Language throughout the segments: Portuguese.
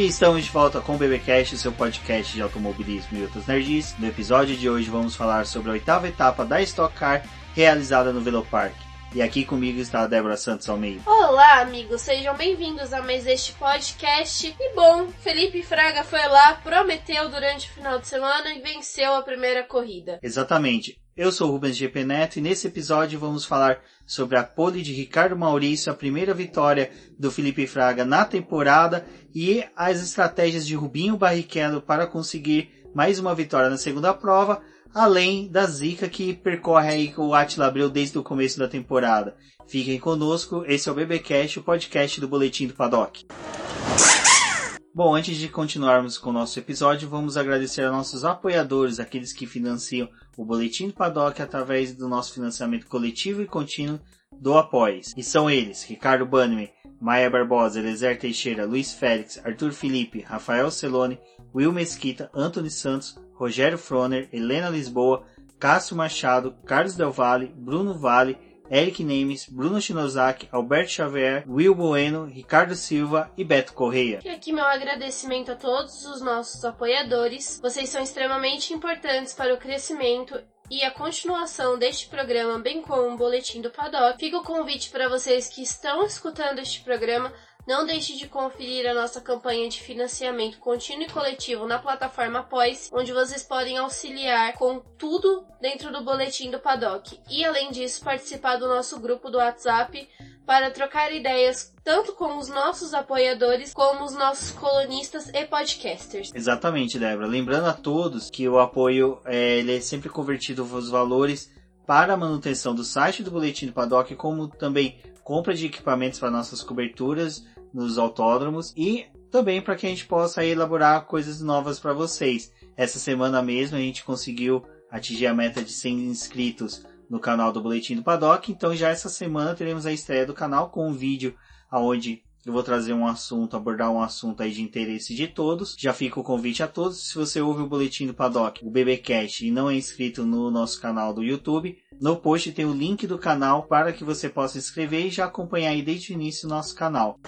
E estamos de volta com o BBcast, seu podcast de automobilismo e outros nerds. No episódio de hoje vamos falar sobre a oitava etapa da Stock Car realizada no Velopark. E aqui comigo está a Débora Santos Almeida. Olá, amigos, sejam bem-vindos a mais este podcast. E bom, Felipe Fraga foi lá, prometeu durante o final de semana e venceu a primeira corrida. Exatamente. Eu sou o Rubens GP Neto e nesse episódio vamos falar sobre a pole de Ricardo Maurício, a primeira vitória do Felipe Fraga na temporada e as estratégias de Rubinho Barrichello para conseguir mais uma vitória na segunda prova, além da zica que percorre aí o Atila Abreu desde o começo da temporada. Fiquem conosco, esse é o BBcast, o podcast do Boletim do Paddock. Bom, antes de continuarmos com o nosso episódio, vamos agradecer a nossos apoiadores, aqueles que financiam o Boletim do Paddock através do nosso financiamento coletivo e contínuo do Apoies. E são eles, Ricardo Bannerman, Maia Barbosa, Elezer Teixeira, Luiz Félix, Arthur Felipe, Rafael Celone, Will Mesquita, Antony Santos, Rogério Froner, Helena Lisboa, Cássio Machado, Carlos Del Valle, Bruno Vale, Eric Nemes, Bruno Shinozaki, Alberto Xavier, Will Bueno, Ricardo Silva e Beto Correia. E aqui meu agradecimento a todos os nossos apoiadores. Vocês são extremamente importantes para o crescimento e a continuação deste programa, bem como o boletim do Paddock. Fica o convite para vocês que estão escutando este programa não deixe de conferir a nossa campanha de financiamento contínuo e coletivo na plataforma Após, onde vocês podem auxiliar com tudo dentro do boletim do Paddock. E além disso, participar do nosso grupo do WhatsApp para trocar ideias tanto com os nossos apoiadores como os nossos colunistas e podcasters. Exatamente, Débora. Lembrando a todos que o apoio é, ele é sempre convertido os valores para a manutenção do site do Boletim do Paddock, como também compra de equipamentos para nossas coberturas nos autódromos e também para que a gente possa elaborar coisas novas para vocês. Essa semana mesmo a gente conseguiu atingir a meta de 100 inscritos no canal do Boletim do Paddock, então já essa semana teremos a estreia do canal com um vídeo aonde eu vou trazer um assunto, abordar um assunto aí de interesse de todos. Já fica o convite a todos. Se você ouve o boletim do Paddock, o BBcast, e não é inscrito no nosso canal do YouTube, no post tem o link do canal para que você possa inscrever e já acompanhar aí desde o início o nosso canal.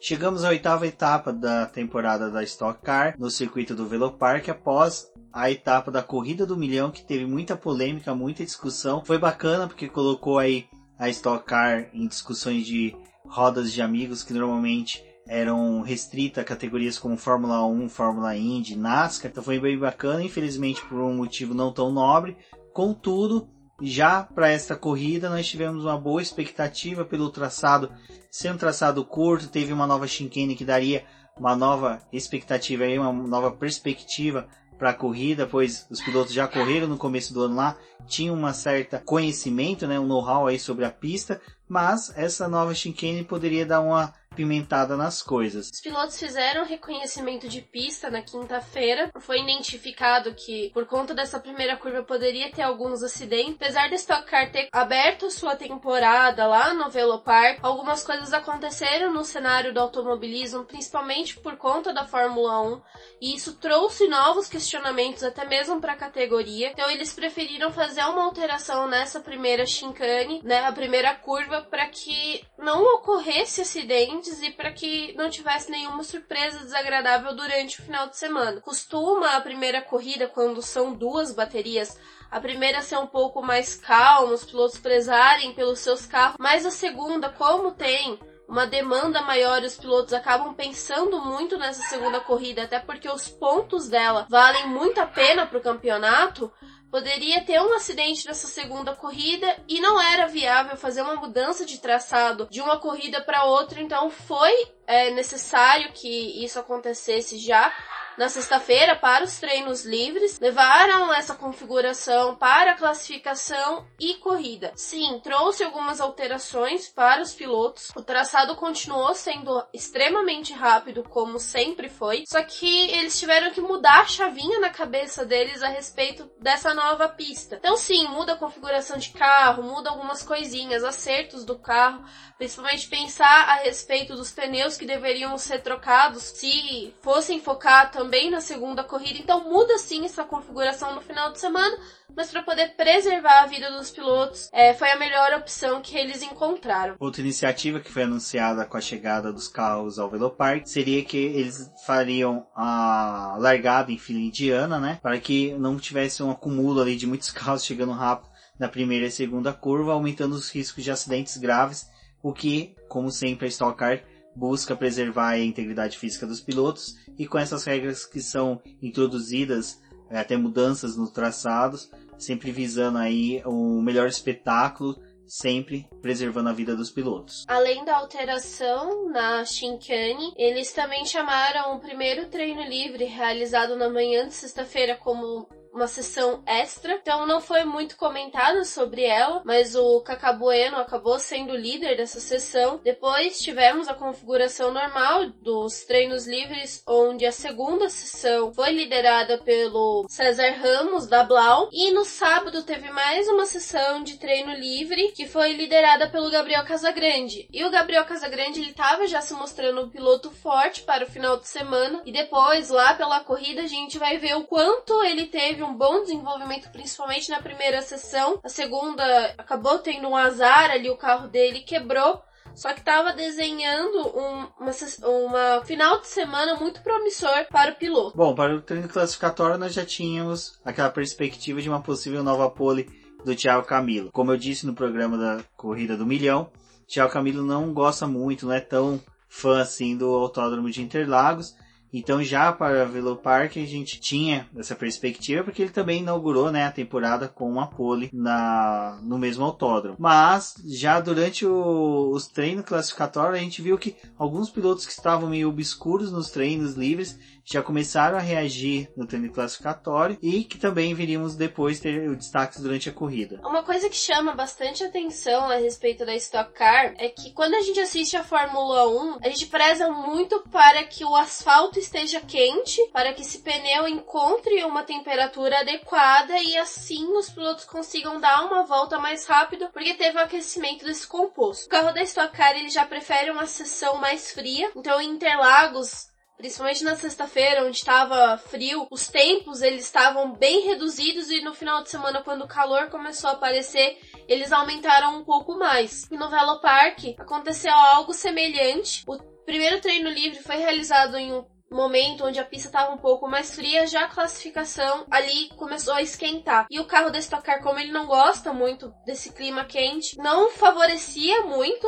Chegamos à oitava etapa da temporada da Stock Car no circuito do Velopark após a etapa da corrida do milhão que teve muita polêmica, muita discussão. Foi bacana porque colocou aí a Stock Car em discussões de rodas de amigos que normalmente eram restritas a categorias como Fórmula 1, Fórmula Indy, NASCAR. Então foi bem bacana, infelizmente por um motivo não tão nobre. Contudo, já para esta corrida nós tivemos uma boa expectativa pelo traçado ser um traçado curto, teve uma nova chicane que daria uma nova expectativa aí, uma nova perspectiva para a corrida, pois os pilotos já correram no começo do ano lá, tinham uma certa conhecimento, né, um know-how aí sobre a pista, mas essa nova chicane poderia dar uma pimentada nas coisas. Os pilotos fizeram reconhecimento de pista na quinta-feira. Foi identificado que, por conta dessa primeira curva, poderia ter alguns acidentes. Apesar da Stock Car ter aberto sua temporada lá no Velopark, algumas coisas aconteceram no cenário do automobilismo, principalmente por conta da Fórmula 1, e isso trouxe novos questionamentos até mesmo para a categoria. Então eles preferiram fazer uma alteração nessa primeira chicane, né, a primeira curva, para que não ocorresse acidente e para que não tivesse nenhuma surpresa desagradável durante o final de semana. Costuma a primeira corrida, quando são duas baterias, a primeira ser um pouco mais calma, os pilotos prezarem pelos seus carros, mas a segunda, como tem uma demanda maior, os pilotos acabam pensando muito nessa segunda corrida, até porque os pontos dela valem muito a pena para o campeonato poderia ter um acidente nessa segunda corrida e não era viável fazer uma mudança de traçado de uma corrida para outra, então foi é, necessário que isso acontecesse já na sexta-feira para os treinos livres, levaram essa configuração para classificação e corrida. Sim, trouxe algumas alterações para os pilotos. O traçado continuou sendo extremamente rápido, como sempre foi, só que eles tiveram que mudar a chavinha na cabeça deles a respeito dessa nova pista. Então, sim, muda a configuração de carro, muda algumas coisinhas, acertos do carro, principalmente pensar a respeito dos pneus que deveriam ser trocados se fossem focar também na segunda corrida, então muda sim essa configuração no final de semana, mas para poder preservar a vida dos pilotos, é, foi a melhor opção que eles encontraram. Outra iniciativa que foi anunciada com a chegada dos carros ao Velopark seria que eles fariam a largada em fila indiana, né, para que não tivesse um acúmulo ali de muitos carros chegando rápido na primeira e segunda curva, aumentando os riscos de acidentes graves, o que, como sempre, a Stock Car busca preservar a integridade física dos pilotos e com essas regras que são introduzidas, é, até mudanças nos traçados, sempre visando aí o melhor espetáculo, sempre preservando a vida dos pilotos. Além da alteração na Shinkane, eles também chamaram o primeiro treino livre realizado na manhã de sexta-feira como uma sessão extra, então não foi muito comentado sobre ela, mas o Cacabueno acabou sendo líder dessa sessão. Depois tivemos a configuração normal dos treinos livres, onde a segunda sessão foi liderada pelo César Ramos da Blau e no sábado teve mais uma sessão de treino livre que foi liderada pelo Gabriel Casagrande. E o Gabriel Casagrande ele estava já se mostrando um piloto forte para o final de semana e depois lá pela corrida a gente vai ver o quanto ele teve teve um bom desenvolvimento, principalmente na primeira sessão. A segunda acabou tendo um azar ali, o carro dele quebrou. Só que estava desenhando um, uma, uma, final de semana muito promissor para o piloto. Bom, para o treino classificatório nós já tínhamos aquela perspectiva de uma possível nova pole do Thiago Camilo. Como eu disse no programa da Corrida do Milhão, Thiago Camilo não gosta muito, não é tão fã assim do Autódromo de Interlagos. Então já para Velo Park a gente tinha essa perspectiva porque ele também inaugurou né, a temporada com uma pole na, no mesmo autódromo. Mas já durante o, os treinos classificatórios a gente viu que alguns pilotos que estavam meio obscuros nos treinos livres já começaram a reagir no treino classificatório e que também viríamos depois ter o destaque durante a corrida. Uma coisa que chama bastante atenção a respeito da Stock Car é que quando a gente assiste a Fórmula 1, a gente preza muito para que o asfalto esteja quente, para que esse pneu encontre uma temperatura adequada e assim os pilotos consigam dar uma volta mais rápido, porque teve o aquecimento desse composto. O carro da Stock Car ele já prefere uma seção mais fria, então Interlagos principalmente na sexta-feira, onde estava frio, os tempos eles estavam bem reduzidos e no final de semana, quando o calor começou a aparecer, eles aumentaram um pouco mais. E no Velo Park aconteceu algo semelhante. O primeiro treino livre foi realizado em um momento onde a pista estava um pouco mais fria, já a classificação ali começou a esquentar. E o carro da Stock Car, como ele não gosta muito desse clima quente, não favorecia muito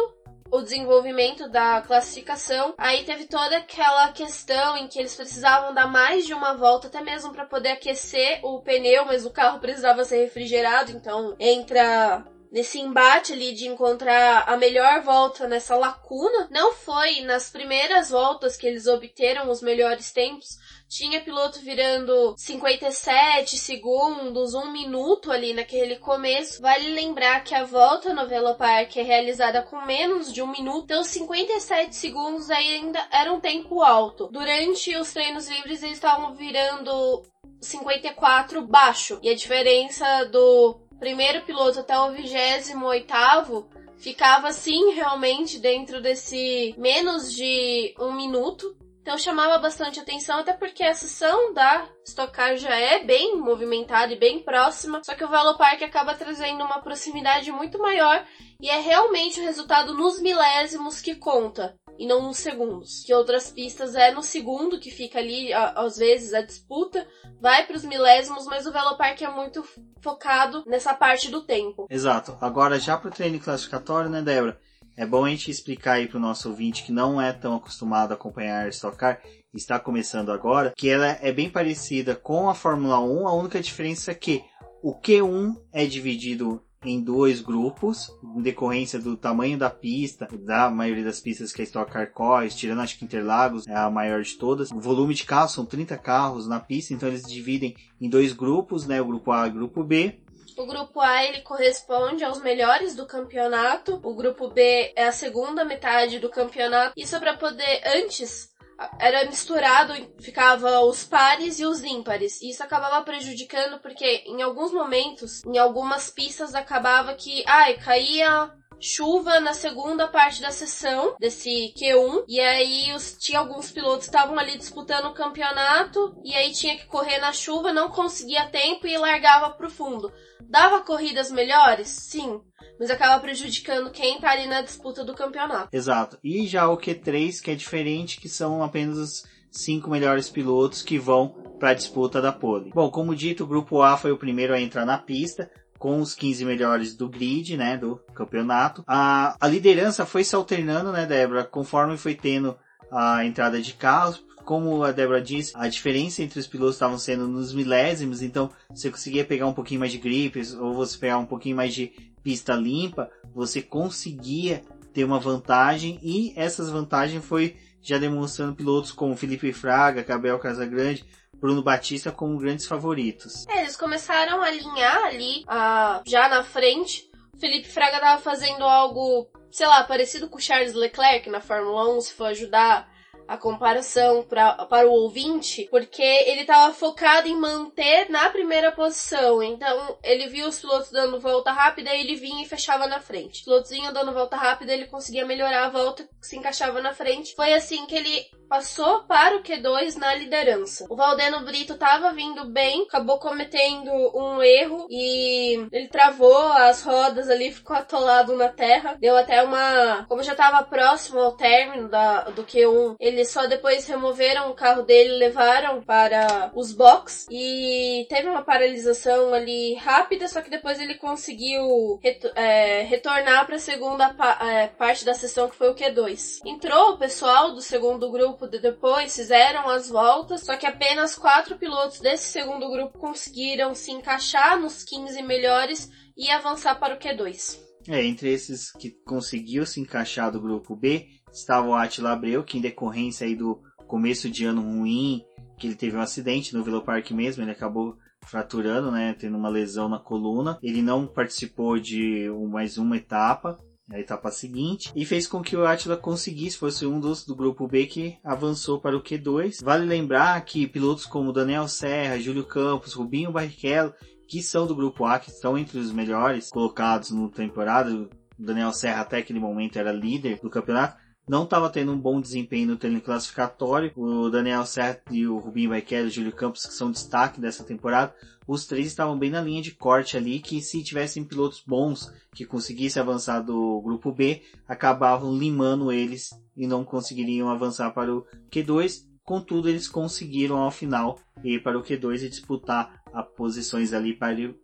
o desenvolvimento da classificação. Aí teve toda aquela questão em que eles precisavam dar mais de uma volta, até mesmo para poder aquecer o pneu, mas o carro precisava ser refrigerado, então entra nesse embate ali de encontrar a melhor volta nessa lacuna. Não foi nas primeiras voltas que eles obteram os melhores tempos, tinha piloto virando 57 segundos, um minuto ali naquele começo. Vale lembrar que a volta no Velopark é realizada com menos de um minuto, então 57 segundos ainda era um tempo alto. Durante os treinos livres eles estavam virando 54 baixo. E a diferença do primeiro piloto até o 28 oitavo ficava assim realmente dentro desse menos de um minuto. Então chamava bastante atenção, até porque a sessão da Stock Car já é bem movimentada e bem próxima, só que o Velopark acaba trazendo uma proximidade muito maior e é realmente o resultado nos milésimos que conta e não nos segundos. Que outras pistas é no segundo que fica ali, às vezes, a disputa, vai para os milésimos, mas o Velopark é muito focado nessa parte do tempo. Exato. Agora, já para o treino classificatório, né, Débora? É bom a gente explicar aí para o nosso ouvinte que não é tão acostumado a acompanhar a Stock Car, está começando agora, que ela é bem parecida com a Fórmula 1, a única diferença é que o Q1 é dividido em dois grupos, em decorrência do tamanho da pista, da maioria das pistas que a Stock Car corre, tirando acho que Interlagos é a maior de todas. O volume de carros são 30 carros na pista, então eles dividem em dois grupos, né, o grupo A e o grupo B. O grupo A ele corresponde aos melhores do campeonato. O grupo B é a segunda metade do campeonato. Isso é para poder antes era misturado, ficava os pares e os ímpares. E isso acabava prejudicando porque em alguns momentos, em algumas pistas acabava que, ai, caía chuva na segunda parte da sessão desse Q1 e aí os, tinha alguns pilotos estavam ali disputando o campeonato e aí tinha que correr na chuva, não conseguia tempo e largava pro fundo. Dava corridas melhores? Sim. Mas acaba prejudicando quem tá ali na disputa do campeonato. Exato. E já o Q3, que é diferente, que são apenas os cinco melhores pilotos que vão para a disputa da pole. Bom, como dito, o grupo A foi o primeiro a entrar na pista, com os 15 melhores do grid, né, do campeonato. A, a liderança foi se alternando, né, Débora, conforme foi tendo a entrada de carros. Como a Débora disse, a diferença entre os pilotos estavam sendo nos milésimos, então você conseguia pegar um pouquinho mais de gripes ou você pegar um pouquinho mais de pista limpa, você conseguia ter uma vantagem e essas vantagens foi já demonstrando pilotos como Felipe Fraga, Gabriel Casagrande, Bruno Batista como grandes favoritos. É, eles começaram a alinhar ali, a, já na frente. Felipe Fraga tava fazendo algo, sei lá, parecido com Charles Leclerc na Fórmula 1, se for ajudar a comparação pra, para o ouvinte, porque ele estava focado em manter na primeira posição. Então, ele viu os pilotos dando volta rápida, ele vinha e fechava na frente. Os pilotos vinham dando volta rápida, ele conseguia melhorar a volta, se encaixava na frente. Foi assim que ele passou para o Q2 na liderança. O Valdeno Brito estava vindo bem, acabou cometendo um erro e ele travou as rodas ali, ficou atolado na terra. Deu até uma. Como já estava próximo ao término da, do Q1, eles só depois removeram o carro dele, levaram para os box e teve uma paralisação ali rápida, só que depois ele conseguiu reto é, retornar para a segunda pa é, parte da sessão que foi o Q2. Entrou o pessoal do segundo grupo de depois, fizeram as voltas, só que apenas quatro pilotos desse segundo grupo conseguiram se encaixar nos 15 melhores e avançar para o Q2. É, entre esses que conseguiu se encaixar do grupo B, estava o Attila Abreu, que em decorrência aí do começo de ano ruim, que ele teve um acidente no Velo Park mesmo, ele acabou fraturando, né, tendo uma lesão na coluna. Ele não participou de mais uma etapa, a etapa seguinte, e fez com que o Attila conseguisse, fosse um dos do grupo B que avançou para o Q2. Vale lembrar que pilotos como Daniel Serra, Júlio Campos, Rubinho Barrichello que são do grupo A, que estão entre os melhores colocados no temporada. Daniel Serra até aquele momento era líder do campeonato. Não estava tendo um bom desempenho no treino classificatório. O Daniel Serra e o Rubinho Barrichello e o Júlio Campos, que são destaque dessa temporada, os três estavam bem na linha de corte ali, que se tivessem pilotos bons que conseguissem avançar do grupo B, acabavam limando eles e não conseguiriam avançar para o Q2. Contudo, eles conseguiram ao final ir para o Q2 e disputar as posições ali para ir,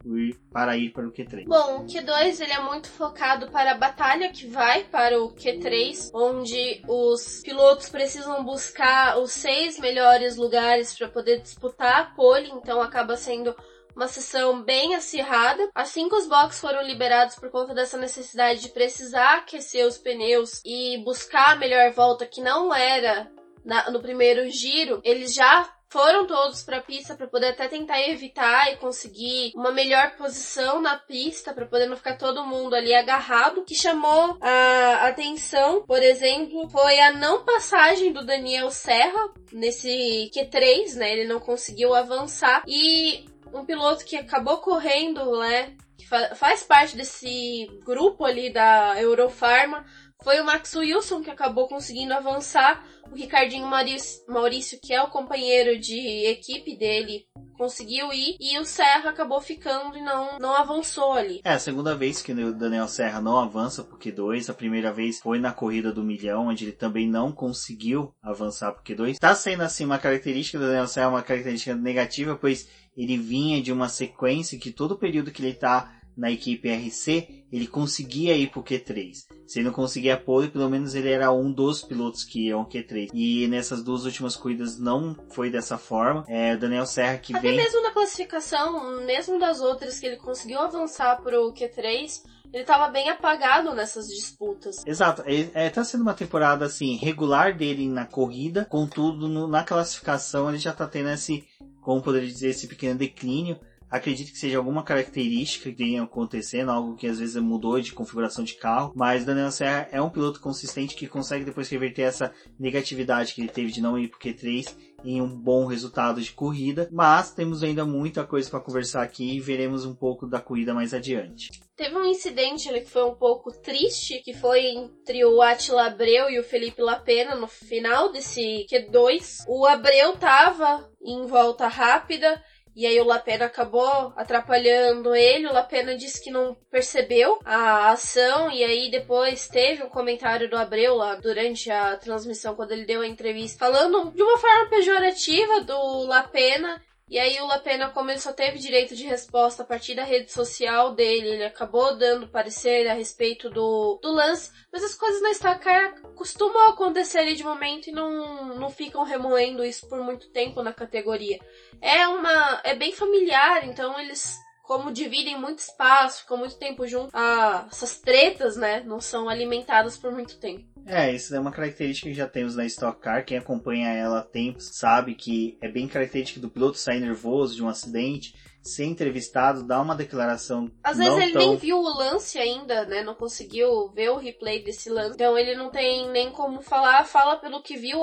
para ir para o Q3. Bom, o Q2 ele é muito focado para a batalha que vai para o Q3, onde os pilotos precisam buscar os seis melhores lugares para poder disputar a pole, então acaba sendo uma sessão bem acirrada. Assim que os boxes foram liberados por conta dessa necessidade de precisar aquecer os pneus e buscar a melhor volta que não era na, no primeiro giro, eles já foram todos para a pista para poder até tentar evitar e conseguir uma melhor posição na pista para poder não ficar todo mundo ali agarrado. Que chamou a atenção, por exemplo, foi a não passagem do Daniel Serra nesse Q3, né? Ele não conseguiu avançar e um piloto que acabou correndo, né? Que faz parte desse grupo ali da Eurofarma foi o Max Wilson que acabou conseguindo avançar. O Ricardinho Maurício, que é o companheiro de equipe dele, conseguiu ir. E o Serra acabou ficando e não, não avançou ali. É a segunda vez que o Daniel Serra não avança pro Q2. A primeira vez foi na corrida do milhão, onde ele também não conseguiu avançar pro Q2. Tá sendo assim uma característica do Daniel Serra, uma característica negativa, pois ele vinha de uma sequência que todo o período que ele tá na equipe RC, ele conseguia ir pro Q3. Se ele não conseguia pole, pelo menos ele era um dos pilotos que iam Q3. E nessas duas últimas corridas não foi dessa forma. É o Daniel Serra que Até vem... mesmo na classificação, mesmo das outras que ele conseguiu avançar pro Q3, ele estava bem apagado nessas disputas. Exato. É, é, tá sendo uma temporada assim, regular dele na corrida, contudo, no, na classificação ele já tá tendo esse, como poderia dizer, esse pequeno declínio Acredito que seja alguma característica que tenha acontecendo, algo que às vezes mudou de configuração de carro, mas Daniel Serra é um piloto consistente que consegue depois reverter essa negatividade que ele teve de não ir pro Q3 em um bom resultado de corrida, mas temos ainda muita coisa para conversar aqui e veremos um pouco da corrida mais adiante. Teve um incidente ali que foi um pouco triste, que foi entre o Attila Abreu e o Felipe Lapena no final desse Q2. O Abreu tava em volta rápida e aí o Lapena acabou atrapalhando ele. O Lapena disse que não percebeu a ação. E aí depois teve um comentário do Abreu lá durante a transmissão, quando ele deu a entrevista, falando de uma forma pejorativa do Lapena. E aí o Lapena, como ele só teve direito de resposta a partir da rede social dele, ele acabou dando parecer a respeito do, do lance, mas as coisas na Stock Car costumam acontecer de momento e não, não ficam remoendo isso por muito tempo na categoria. É uma. é bem familiar, então eles como dividem muito espaço, ficam muito tempo juntos, ah, essas tretas, né, não são alimentadas por muito tempo. É, isso é uma característica que já temos na Stock Car. Quem acompanha ela há tempos sabe que é bem característica do piloto sair nervoso de um acidente, ser entrevistado, dar uma declaração. Às vezes ele tão... nem viu o lance ainda, né? Não conseguiu ver o replay desse lance. Então ele não tem nem como falar, fala pelo que viu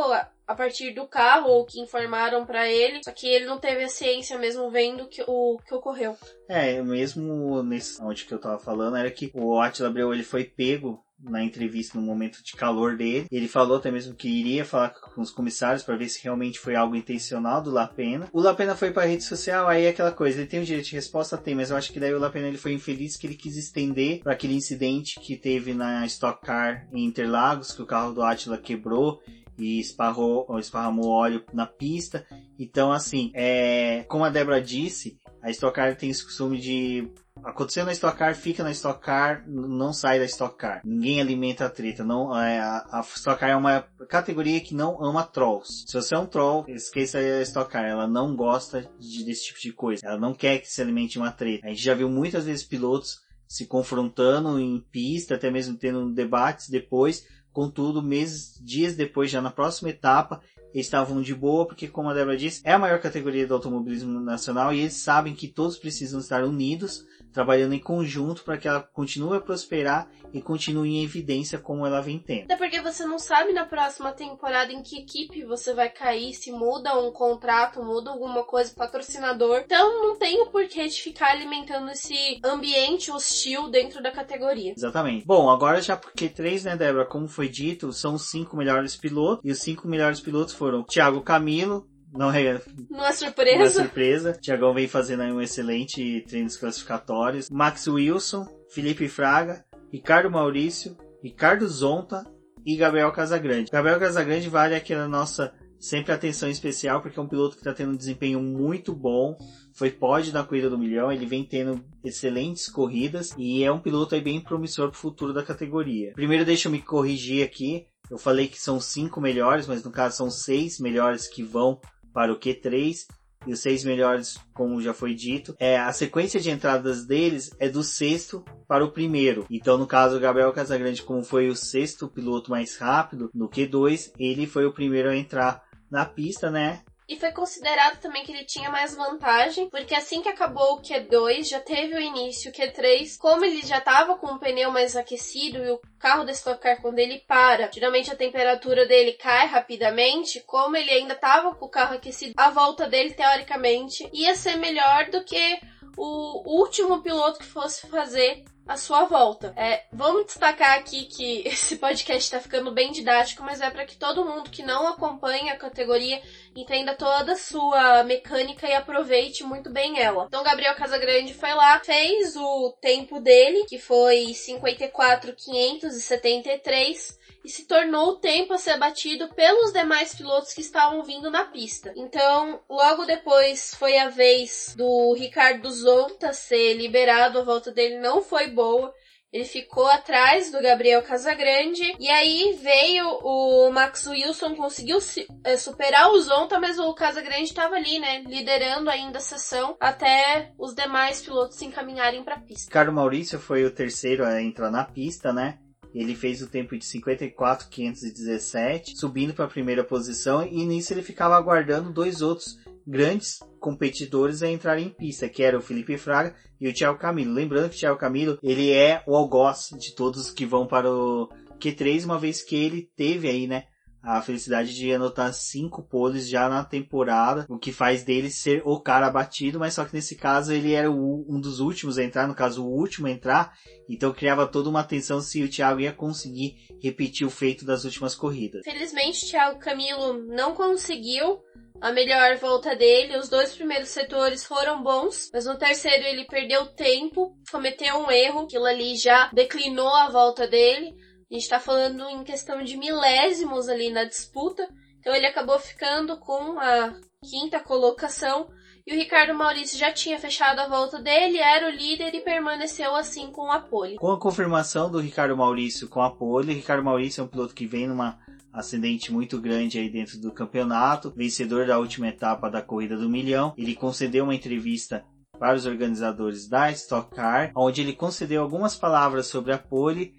a partir do carro ou que informaram para ele, só que ele não teve a ciência mesmo vendo que, o que ocorreu. É, mesmo nesse onde que eu tava falando era que o Attila Abreu ele foi pego na entrevista no momento de calor dele. Ele falou até mesmo que iria falar com os comissários para ver se realmente foi algo intencional do Lapena. O Lapena foi para a rede social, aí é aquela coisa, ele tem o direito de resposta, tem, mas eu acho que daí o Lapena ele foi infeliz que ele quis estender para aquele incidente que teve na Stock Car em Interlagos, que o carro do Atila quebrou e esparrou, esparramou óleo na pista. Então, assim, é, como a Débora disse, a Stock Car tem esse costume de aconteceu na Stock Car, fica na Stock Car, não sai da Stock Car. Ninguém alimenta a treta. Não, é, a, a Stock Car é uma categoria que não ama trolls. Se você é um troll, esqueça a Stock Car. Ela não gosta de, desse tipo de coisa. Ela não quer que se alimente uma treta. A gente já viu muitas vezes pilotos se confrontando em pista, até mesmo tendo debates depois, Contudo, meses, dias depois, já na próxima etapa, eles estavam de boa, porque, como a Débora disse, é a maior categoria do automobilismo nacional e eles sabem que todos precisam estar unidos trabalhando em conjunto para que ela continue a prosperar e continue em evidência como ela vem tendo. Até porque você não sabe na próxima temporada em que equipe você vai cair, se muda um contrato, muda alguma coisa, patrocinador. Então não tem o porquê de ficar alimentando esse ambiente hostil dentro da categoria. Exatamente. Bom, agora já porque três, né, Débora, como foi dito, são os cinco melhores pilotos e os cinco melhores pilotos foram Thiago Camilo, não é, não é surpresa. Não é surpresa. Tiagão vem fazendo aí um excelente treinos classificatórios. Max Wilson, Felipe Fraga, Ricardo Maurício, Ricardo Zonta e Gabriel Casagrande. Gabriel Casagrande vale aquela nossa sempre atenção especial porque é um piloto que está tendo um desempenho muito bom. Foi pódio na corrida do milhão, ele vem tendo excelentes corridas e é um piloto aí bem promissor para o futuro da categoria. Primeiro deixa eu me corrigir aqui. Eu falei que são cinco melhores, mas no caso são seis melhores que vão para o Q3 e os seis melhores, como já foi dito. É, a sequência de entradas deles é do sexto para o primeiro. Então, no caso, o Gabriel Casagrande, como foi o sexto piloto mais rápido no Q2, ele foi o primeiro a entrar na pista, né? E foi considerado também que ele tinha mais vantagem, porque assim que acabou o Q2, já teve o início, o Q3, como ele já estava com o pneu mais aquecido e o carro da Stock Car, quando ele para, geralmente a temperatura dele cai rapidamente, como ele ainda estava com o carro aquecido, a volta dele, teoricamente, ia ser melhor do que o último piloto que fosse fazer a sua volta. É, vamos destacar aqui que esse podcast está ficando bem didático, mas é para que todo mundo que não acompanha a categoria entenda toda a sua mecânica e aproveite muito bem ela. Então, Gabriel Casagrande foi lá, fez o tempo dele, que foi 54,573 e se tornou o tempo a ser batido pelos demais pilotos que estavam vindo na pista. Então, logo depois foi a vez do Ricardo Zonta ser liberado, a volta dele não foi boa. Ele ficou atrás do Gabriel Casagrande. E aí veio o Max Wilson, conseguiu é, superar o Zonta, mas o Casagrande estava ali, né? Liderando ainda a sessão até os demais pilotos se encaminharem para a pista. Ricardo Maurício foi o terceiro a entrar na pista, né? Ele fez o tempo de 54,517, subindo para a primeira posição, e nisso ele ficava aguardando dois outros grandes competidores a entrar em pista, que era o Felipe Fraga e o Thiago Camilo. Lembrando que o Thiago Camilo, ele é o algoz de todos que vão para o Q3, uma vez que ele teve aí, né, a felicidade de anotar cinco poles já na temporada, o que faz dele ser o cara batido, mas só que nesse caso ele era o, um dos últimos a entrar, no caso o último a entrar, então criava toda uma tensão se o Thiago ia conseguir repetir o feito das últimas corridas. Felizmente Thiago Camilo não conseguiu a melhor volta dele. Os dois primeiros setores foram bons, mas no terceiro ele perdeu tempo, cometeu um erro, aquilo ali já declinou a volta dele. A gente está falando em questão de milésimos ali na disputa. Então ele acabou ficando com a quinta colocação. E o Ricardo Maurício já tinha fechado a volta dele, era o líder e permaneceu assim com a pole. Com a confirmação do Ricardo Maurício com a pole, Ricardo Maurício é um piloto que vem numa ascendente muito grande aí dentro do campeonato, vencedor da última etapa da corrida do milhão. Ele concedeu uma entrevista para os organizadores da Stock Car, onde ele concedeu algumas palavras sobre a pole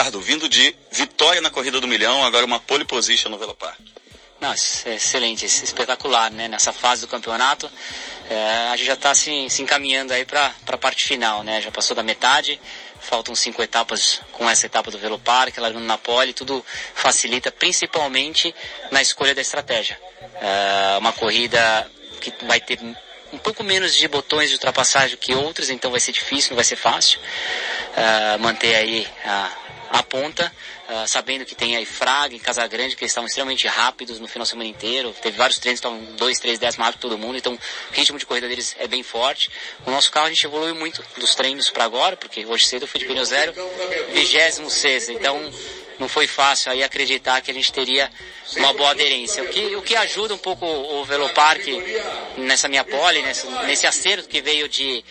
Ricardo, vindo de vitória na corrida do milhão, agora uma pole position no Velopar. Nossa, é excelente, espetacular, né? Nessa fase do campeonato, é, a gente já está se, se, encaminhando aí para a parte final, né? Já passou da metade, faltam cinco etapas com essa etapa do Velopar, que largando na pole, tudo facilita, principalmente na escolha da estratégia. É uma corrida que vai ter um pouco menos de botões de ultrapassagem que outras, então vai ser difícil, não vai ser fácil uh, manter aí a, a ponta, uh, sabendo que tem aí Fraga em Casa Grande, que eles estavam extremamente rápidos no final de semana inteiro. Teve vários treinos que estavam 2, 3, 10 mais que todo mundo, então o ritmo de corrida deles é bem forte. O nosso carro a gente evoluiu muito dos treinos para agora, porque hoje cedo eu fui de pneu zero, 26 então não foi fácil aí acreditar que a gente teria uma boa aderência. O que, o que ajuda um pouco o Velopark nessa minha pole, nesse, nesse acerto que veio de,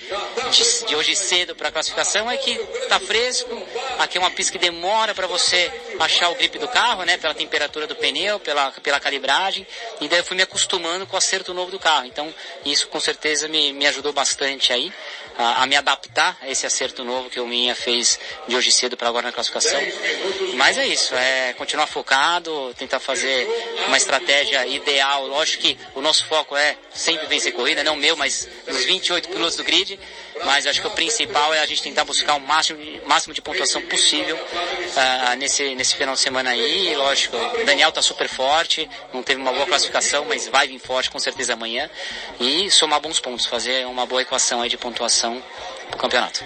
de, de hoje cedo para a classificação, é que está fresco, aqui é uma pista que demora para você achar o grip do carro, né, pela temperatura do pneu, pela, pela calibragem, e daí eu fui me acostumando com o acerto novo do carro. Então, isso com certeza me, me ajudou bastante aí a, me adaptar a esse acerto novo que o Minha fez de hoje cedo para agora na classificação. Mas é isso, é continuar focado, tentar fazer uma estratégia ideal. Lógico que o nosso foco é sempre vencer corrida, não meu, mas dos 28 pilotos do grid. Mas acho que o principal é a gente tentar buscar o máximo, máximo de pontuação possível uh, nesse, nesse final de semana aí. Lógico, o Daniel está super forte, não teve uma boa classificação, mas vai vir forte com certeza amanhã. E somar bons pontos, fazer uma boa equação aí de pontuação para o campeonato.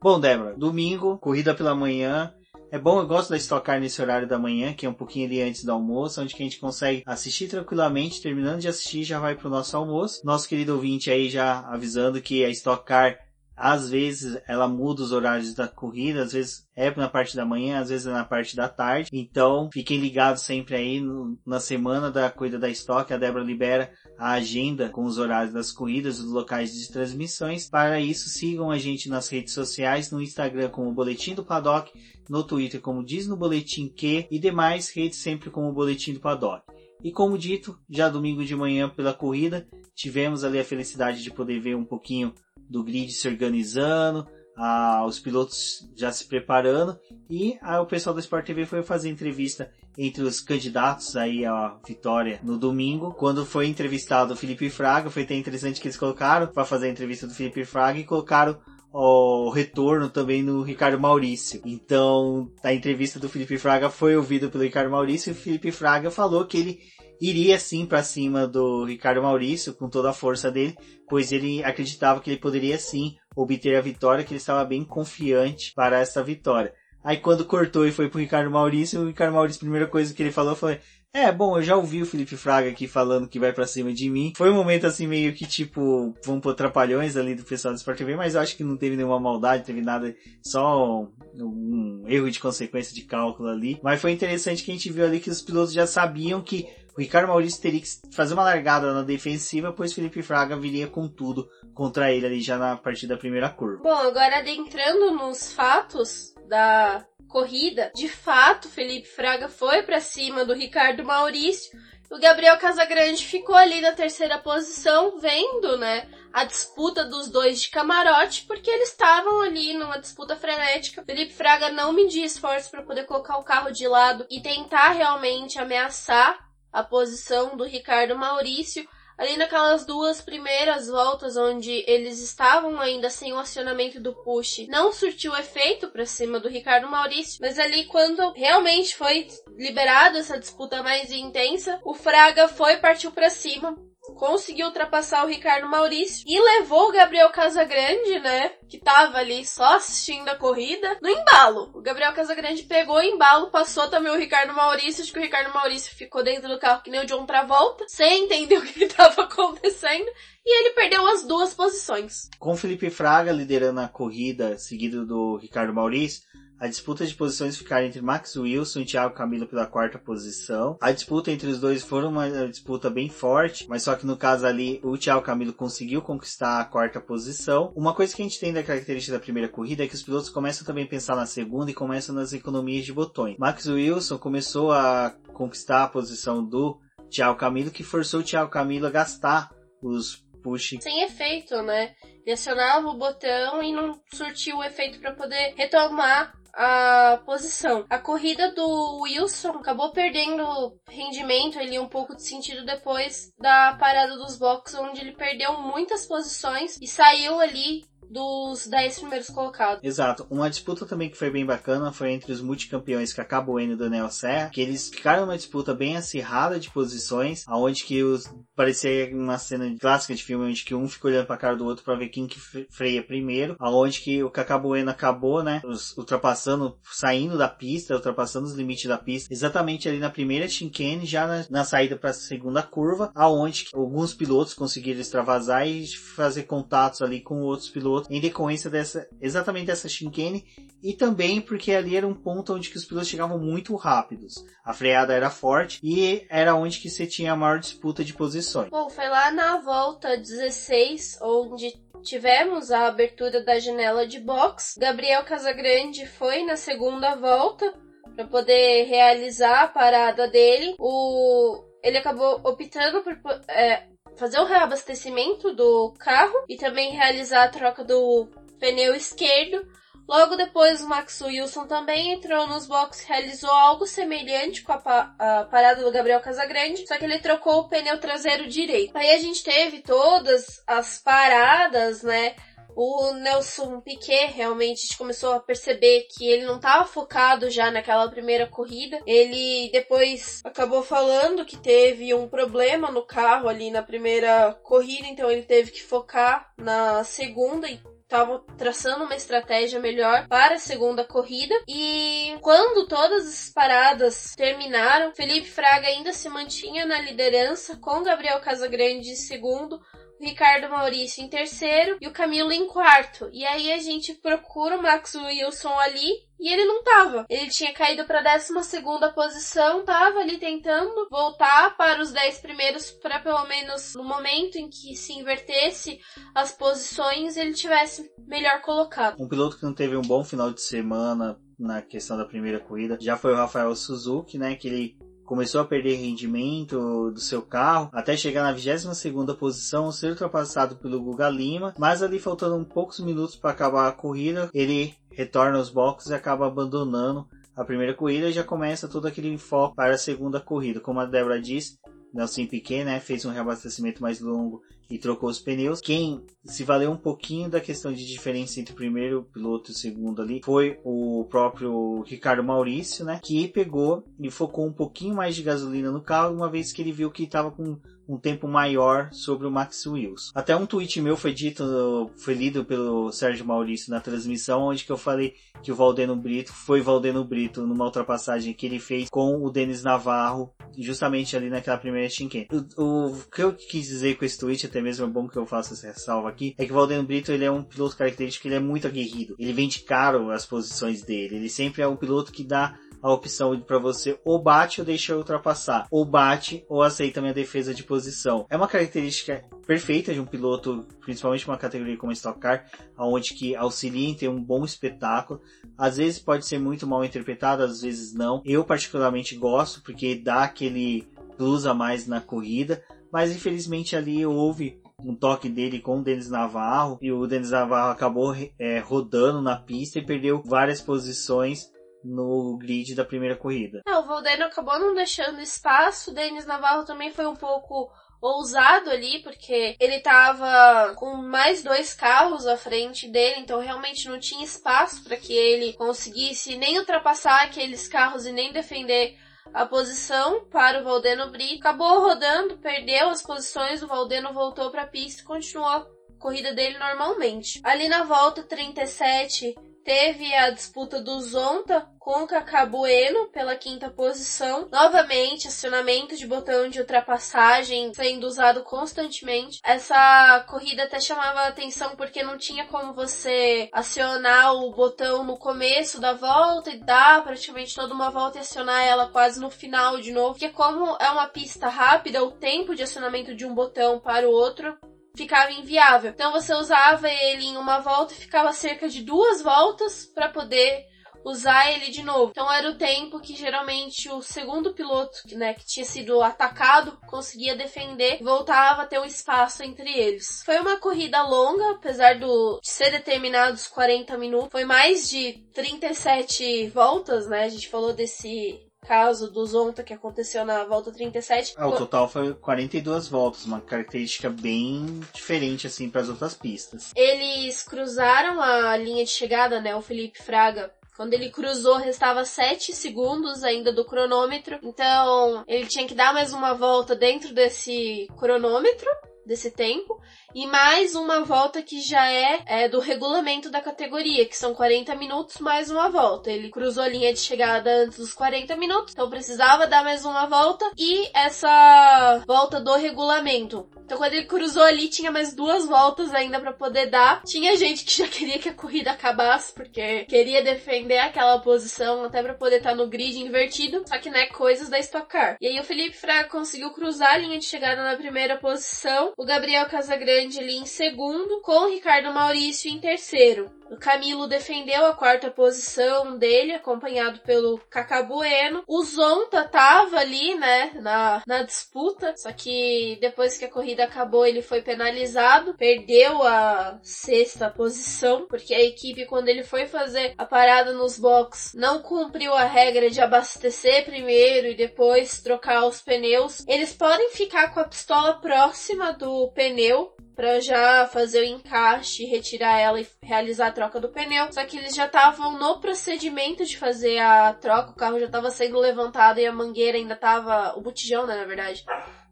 Bom, Débora, domingo, corrida pela manhã, é bom, eu gosto da Stock Car nesse horário da manhã, que é um pouquinho ali antes do almoço, onde que a gente consegue assistir tranquilamente, terminando de assistir já vai pro nosso almoço. Nosso querido ouvinte aí já avisando que a Stock Car às vezes ela muda os horários da corrida, às vezes é na parte da manhã, às vezes é na parte da tarde. Então, fiquem ligados sempre aí no, na semana da corrida da Stock, a Débora libera a agenda com os horários das corridas, os locais de transmissões. Para isso, sigam a gente nas redes sociais, no Instagram como Boletim do Paddock, no Twitter como diz no Boletim que e demais redes sempre como Boletim do Paddock. E como dito, já domingo de manhã pela corrida, tivemos ali a felicidade de poder ver um pouquinho do grid se organizando, ah, os pilotos já se preparando e o pessoal da Sport TV foi fazer entrevista entre os candidatos aí à vitória no domingo, quando foi entrevistado o Felipe Fraga, foi até interessante que eles colocaram para fazer a entrevista do Felipe Fraga e colocaram o retorno também no Ricardo Maurício. Então, a entrevista do Felipe Fraga foi ouvida pelo Ricardo Maurício e o Felipe Fraga falou que ele iria sim para cima do Ricardo Maurício com toda a força dele, pois ele acreditava que ele poderia sim obter a vitória, que ele estava bem confiante para essa vitória. Aí quando cortou e foi pro Ricardo Maurício, o Ricardo Maurício, a primeira coisa que ele falou foi: É, bom, eu já ouvi o Felipe Fraga aqui falando que vai para cima de mim. Foi um momento assim meio que tipo, vamos pôr trapalhões ali do pessoal do Sport TV, mas eu acho que não teve nenhuma maldade, teve nada, só um erro de consequência de cálculo ali. Mas foi interessante que a gente viu ali que os pilotos já sabiam que o Ricardo Maurício teria que fazer uma largada na defensiva, pois Felipe Fraga viria com tudo contra ele ali já na partir da primeira curva. Bom, agora adentrando nos fatos da corrida, de fato, Felipe Fraga foi para cima do Ricardo Maurício. O Gabriel Casagrande ficou ali na terceira posição, vendo, né, a disputa dos dois de camarote, porque eles estavam ali numa disputa frenética. Felipe Fraga não media esforços para poder colocar o carro de lado e tentar realmente ameaçar a posição do Ricardo Maurício ali naquelas duas primeiras voltas onde eles estavam ainda sem o acionamento do push, não surtiu efeito para cima do Ricardo Maurício, mas ali quando realmente foi liberada essa disputa mais intensa, o Fraga foi partiu para cima, conseguiu ultrapassar o Ricardo Maurício e levou o Gabriel Casagrande, né, que tava ali só assistindo a corrida, no embalo. O Gabriel Casagrande pegou o embalo, passou também o Ricardo Maurício, acho que o Ricardo Maurício ficou dentro do carro que nem o John Travolta, sem entender o que estava acontecendo, e ele perdeu as duas posições. Com Felipe Fraga liderando a corrida, seguido do Ricardo Maurício, a disputa de posições ficaram entre Max Wilson e Thiago Camilo pela quarta posição. A disputa entre os dois foi uma disputa bem forte, mas só que no caso ali o Thiago Camilo conseguiu conquistar a quarta posição. Uma coisa que a gente tem característica da primeira corrida é que os pilotos começam também a pensar na segunda e começam nas economias de botões. Max Wilson começou a conquistar a posição do Thiago Camilo, que forçou o Thiago Camilo a gastar os push. Sem efeito, né? Ele acionava o botão e não surtiu o efeito para poder retomar a posição. A corrida do Wilson acabou perdendo rendimento ali um pouco de sentido depois da parada dos boxes, onde ele perdeu muitas posições e saiu ali dos 10 primeiros colocados. Exato. Uma disputa também que foi bem bacana foi entre os multicampeões Cacá Bueno e Daniel Serra, que eles ficaram numa disputa bem acirrada de posições, aonde que os parecia uma cena clássica de filme onde que um fica olhando para cara do outro para ver quem que freia primeiro, aonde que o Cacá Bueno acabou, né, ultrapassando, saindo da pista, ultrapassando os limites da pista, exatamente ali na primeira chicane, já na, na saída para a segunda curva, aonde alguns pilotos conseguiram extravasar e fazer contatos ali com outros pilotos outro, em decorrência dessa, exatamente dessa chicane, e também porque ali era um ponto onde que os pilotos chegavam muito rápidos. A freada era forte e era onde que você tinha a maior disputa de posições. Bom, foi lá na volta 16, onde tivemos a abertura da janela de box. Gabriel Casagrande foi na segunda volta para poder realizar a parada dele. O ele acabou optando por é, fazer o reabastecimento do carro e também realizar a troca do pneu esquerdo. Logo depois, o Max Wilson também entrou nos boxes e realizou algo semelhante com a, pa a, parada do Gabriel Casagrande, só que ele trocou o pneu traseiro direito. Aí a gente teve todas as paradas, né? O Nelson Piquet realmente começou a perceber que ele não estava focado já naquela primeira corrida. Ele depois acabou falando que teve um problema no carro ali na primeira corrida, então ele teve que focar na segunda e estavam traçando uma estratégia melhor para a segunda corrida. E quando todas as paradas terminaram, Felipe Fraga ainda se mantinha na liderança com Gabriel Casagrande em segundo, Ricardo Maurício em terceiro e o Camilo em quarto. E aí a gente procura o Max Wilson ali e ele não tava. Ele tinha caído para décima segunda posição, tava ali tentando voltar para os dez primeiros para pelo menos no momento em que se invertesse as posições ele tivesse melhor colocado. Um piloto que não teve um bom final de semana na questão da primeira corrida já foi o Rafael Suzuki, né, que ele começou a perder rendimento do seu carro até chegar na 22ª posição, ser ultrapassado pelo Guga Lima, mas ali faltando poucos minutos para acabar a corrida, ele retorna aos boxes e acaba abandonando a primeira corrida já começa todo aquele foco para a segunda corrida. Como a Débora disse, Nelson Piquet né, fez um reabastecimento mais longo e trocou os pneus. Quem se valeu um pouquinho da questão de diferença entre o primeiro piloto e o segundo ali foi o próprio Ricardo Maurício, né? Que pegou e focou um pouquinho mais de gasolina no carro, uma vez que ele viu que estava com um tempo maior sobre o Max Wilson. Até um tweet meu foi dito, foi lido pelo Sérgio Maurício na transmissão, onde que eu falei que o Valdeno Brito foi Valdeno Brito numa ultrapassagem que ele fez com o Denis Navarro, justamente ali naquela primeira chicane. O, o, que eu quis dizer com esse tweet, até mesmo é bom que eu faça essa ressalva aqui, é que o Valdeno Brito ele é um piloto característico, ele é muito aguerrido. Ele vende caro as posições dele. Ele sempre é um piloto que dá a opção para você ou bate ou deixa ultrapassar, ou bate ou aceita minha defesa de posição. É uma característica perfeita de um piloto, principalmente uma categoria como Stock Car, onde que auxilia em ter um bom espetáculo. Às vezes pode ser muito mal interpretado, às vezes não. Eu particularmente gosto porque dá aquele plus a mais na corrida, mas infelizmente ali houve um toque dele com o Denis Navarro e o Denis Navarro acabou é, rodando na pista e perdeu várias posições no grid da primeira corrida. É, o Valdeno acabou não deixando espaço, o Denis Navarro também foi um pouco ousado ali, porque ele tava com mais dois carros à frente dele, então realmente não tinha espaço para que ele conseguisse nem ultrapassar aqueles carros e nem defender a posição para o Valdeno Brito. Acabou rodando, perdeu as posições, o Valdeno voltou para a pista e continuou a corrida dele normalmente. Ali na volta 37, teve a disputa do Zonta com o Cacabueno pela quinta posição. Novamente, acionamento de botão de ultrapassagem sendo usado constantemente. Essa corrida até chamava atenção porque não tinha como você acionar o botão no começo da volta e dar praticamente toda uma volta e acionar ela quase no final de novo. Porque como é uma pista rápida, o tempo de acionamento de um botão para o outro ficava inviável. Então você usava ele em uma volta e ficava cerca de duas voltas para poder usar ele de novo. Então era o tempo que geralmente o segundo piloto, né, que tinha sido atacado, conseguia defender voltava a ter um espaço entre eles. Foi uma corrida longa, apesar do, de ser determinados 40 minutos. Foi mais de 37 voltas, né? A gente falou desse caso do Zonta que aconteceu na volta 37. Ah, o total foi 42 voltas, uma característica bem diferente assim para as outras pistas. Eles cruzaram a linha de chegada, né, o Felipe Fraga quando ele cruzou, restava 7 segundos ainda do cronômetro. Então, ele tinha que dar mais uma volta dentro desse cronômetro, desse tempo e mais uma volta que já é, é, do regulamento da categoria, que são 40 minutos mais uma volta. Ele cruzou a linha de chegada antes dos 40 minutos, então precisava dar mais uma volta e essa volta do regulamento. Então quando ele cruzou ali tinha mais duas voltas ainda para poder dar. Tinha gente que já queria que a corrida acabasse porque queria defender aquela posição até para poder estar tá no grid invertido, só que né, coisas da Stock Car. E aí o Felipe Fraga conseguiu cruzar a linha de chegada na primeira posição, o Gabriel Casagrande ali em segundo, com Ricardo Maurício em terceiro. Camilo defendeu a quarta posição dele, acompanhado pelo Cacabueno. O Zonta tava ali, né, na, na disputa, só que depois que a corrida acabou, ele foi penalizado, perdeu a sexta posição, porque a equipe, quando ele foi fazer a parada nos boxes, não cumpriu a regra de abastecer primeiro e depois trocar os pneus. Eles podem ficar com a pistola próxima do pneu, para já fazer o encaixe, retirar ela e realizar a troca do pneu. Só que eles já estavam no procedimento de fazer a troca, o carro já estava sendo levantado e a mangueira ainda estava, o botijão, né, na verdade,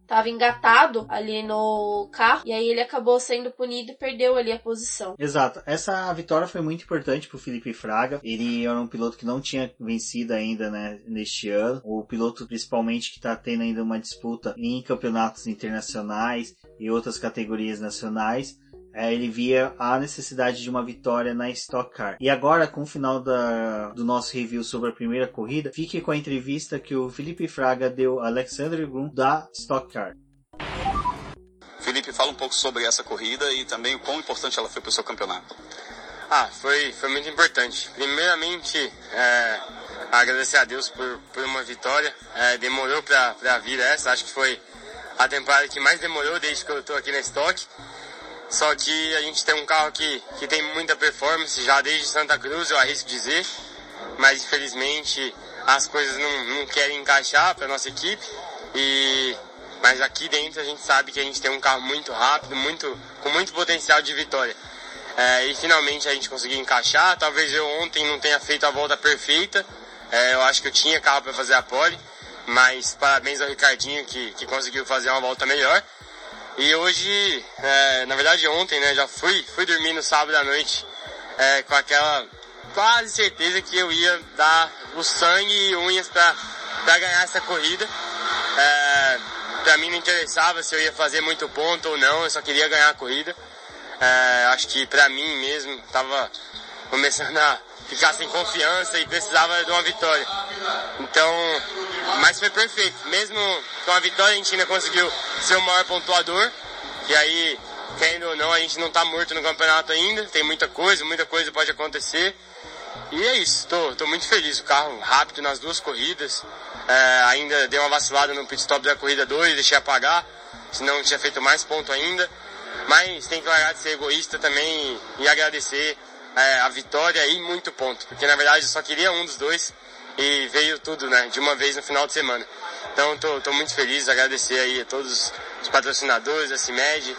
estava engatado ali no carro e aí ele acabou sendo punido e perdeu ali a posição. Exato. Essa vitória foi muito importante para o Felipe Fraga. Ele era um piloto que não tinha vencido ainda, né, neste ano. O piloto principalmente que está tendo ainda uma disputa em campeonatos internacionais e outras categorias nacionais. É, ele via a necessidade de uma vitória na Stock Car. E agora, com o final da, do nosso review sobre a primeira corrida, fique com a entrevista que o Felipe Fraga deu a Alexander Grun da Stock Car. Felipe, fala um pouco sobre essa corrida e também o quão importante ela foi para o seu campeonato. Ah, foi, foi muito importante. Primeiramente, é, agradecer a Deus por, por uma vitória. É, demorou para vir essa, acho que foi a temporada que mais demorou desde que eu estou aqui na Stock. Só que a gente tem um carro que, que tem muita performance já desde Santa Cruz, eu arrisco dizer. Mas infelizmente as coisas não, não querem encaixar para nossa equipe. E, mas aqui dentro a gente sabe que a gente tem um carro muito rápido, muito, com muito potencial de vitória. É, e finalmente a gente conseguiu encaixar. Talvez eu ontem não tenha feito a volta perfeita. É, eu acho que eu tinha carro para fazer a pole. Mas parabéns ao Ricardinho que, que conseguiu fazer uma volta melhor. E hoje, é, na verdade ontem, né, já fui, fui dormir no sábado à noite é, com aquela quase certeza que eu ia dar o sangue e unhas para ganhar essa corrida. É, para mim não interessava se eu ia fazer muito ponto ou não, eu só queria ganhar a corrida. É, acho que para mim mesmo tava começando a ficar sem confiança e precisava de uma vitória. Então, mas foi perfeito. Mesmo com a vitória, a gente ainda conseguiu ser o maior pontuador. E aí, querendo ou não, a gente não está morto no campeonato ainda. Tem muita coisa, muita coisa pode acontecer. E é isso, tô, tô muito feliz. O carro rápido nas duas corridas. É, ainda dei uma vacilada no pit stop da corrida 2, deixei apagar. Senão tinha feito mais ponto ainda. Mas tem que largar de ser egoísta também e agradecer é, a vitória e muito ponto, porque na verdade eu só queria um dos dois e veio tudo, né, de uma vez no final de semana. Então tô, tô muito feliz, agradecer aí a todos os patrocinadores, a CIMED,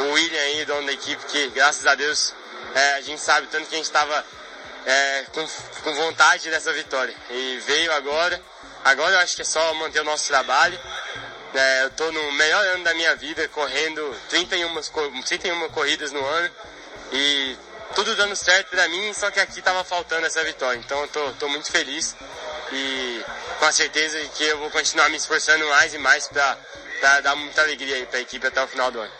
o William aí, dono da equipe, que graças a Deus é, a gente sabe tanto que a gente estava é, com, com vontade dessa vitória. E veio agora, agora eu acho que é só manter o nosso trabalho. É, eu estou no melhor ano da minha vida, correndo 31, 31 corridas no ano e tudo dando certo para mim, só que aqui estava faltando essa vitória. Então eu tô, tô muito feliz e com a certeza que eu vou continuar me esforçando mais e mais para dar muita alegria para a equipe até o final do ano.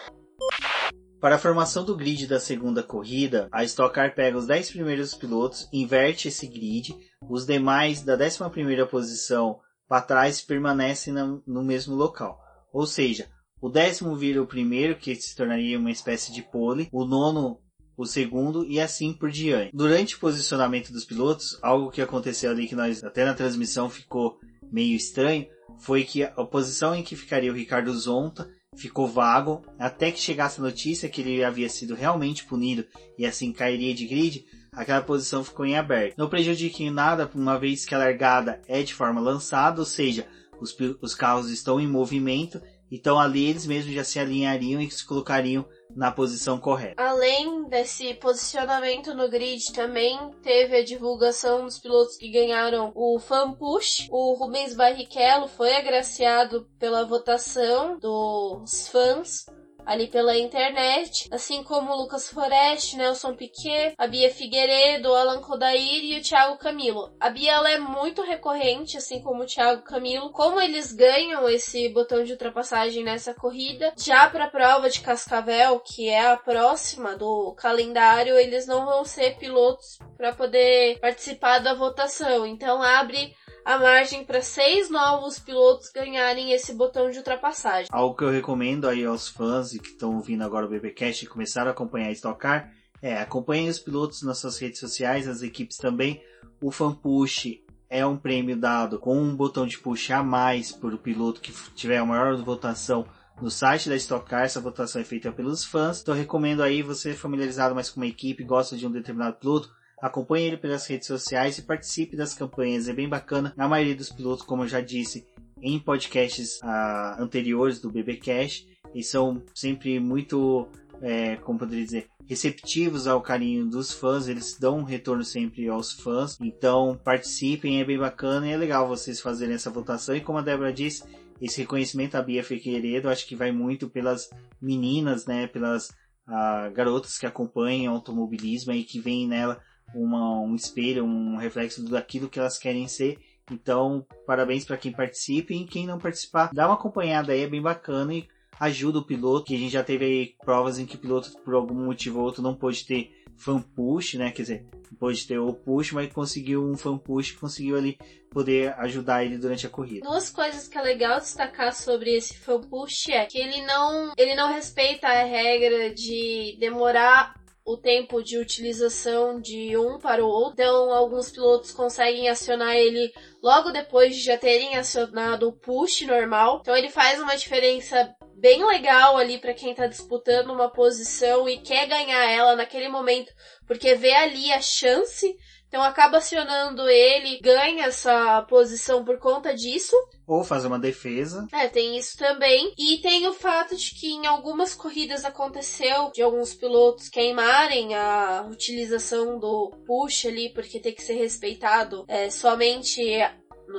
Para a formação do grid da segunda corrida, a Stock Car pega os 10 primeiros pilotos, inverte esse grid, os demais da 11ª posição para trás permanecem no mesmo local. Ou seja, o décimo vira o primeiro, que se tornaria uma espécie de pole, o nono o segundo e assim por diante. Durante o posicionamento dos pilotos, algo que aconteceu ali que nós até na transmissão ficou meio estranho, foi que a posição em que ficaria o Ricardo Zonta ficou vago até que chegasse a notícia que ele havia sido realmente punido e assim cairia de grid, aquela posição ficou em aberto. Não prejudica em nada, uma vez que a largada é de forma lançada, ou seja, os, os carros estão em movimento, então ali eles mesmos já se alinhariam e se colocariam na posição correta. Além desse posicionamento no grid, também teve a divulgação dos pilotos que ganharam o Fan Push. O Rubens Barrichello foi agraciado pela votação dos fãs ali pela internet, assim como o Lucas Forest, Nelson Piquet, a Bia Figueiredo, Alan Kodair e o Thiago Camilo. A Bia ela é muito recorrente, assim como o Thiago Camilo. Como eles ganham esse botão de ultrapassagem nessa corrida, já para a prova de Cascavel, que é a próxima do calendário, eles não vão ser pilotos para poder participar da votação. Então abre a margem para seis novos pilotos ganharem esse botão de ultrapassagem. Algo que eu recomendo aí aos fãs que estão ouvindo agora o BBcast e começaram a acompanhar a Stock Car é acompanhem os pilotos nas suas redes sociais, as equipes também. O Fan Push é um prêmio dado com um botão de push a mais por o piloto que tiver a maior votação no site da Stock Car. Essa votação é feita pelos fãs. Então recomendo aí você familiarizado mais com uma equipe, gosta de um determinado piloto, Acompanhe ele pelas redes sociais e participe das campanhas, é bem bacana. A maioria dos pilotos, como eu já disse em podcasts ah, anteriores do BBcast, e são sempre muito, é, como poderia dizer, receptivos ao carinho dos fãs, eles dão um retorno sempre aos fãs. Então participem, é bem bacana e é legal vocês fazerem essa votação. E como a Débora disse, esse reconhecimento à Bia Figueiredo acho que vai muito pelas meninas, né, pelas ah, garotas que acompanham automobilismo e que veem nela uma, um espelho, um reflexo daquilo que elas querem ser. Então, parabéns para quem participa e quem não participar, dá uma acompanhada aí, é bem bacana e ajuda o piloto, que a gente já teve aí provas em que o piloto, por algum motivo ou outro, não pôde ter fan push, né? Quer dizer, pôde ter o push, mas conseguiu um fan push, conseguiu ali poder ajudar ele durante a corrida. Duas coisas que é legal destacar sobre esse fan push é que ele não, ele não respeita a regra de demorar o tempo de utilização de um para o outro. Então, alguns pilotos conseguem acionar ele logo depois de já terem acionado o push normal. Então, ele faz uma diferença bem legal ali para quem está disputando uma posição e quer ganhar ela naquele momento, porque vê ali a chance então acaba acionando ele, ganha essa posição por conta disso. Ou fazer uma defesa. É, tem isso também. E tem o fato de que em algumas corridas aconteceu de alguns pilotos queimarem a utilização do push ali, porque tem que ser respeitado é, somente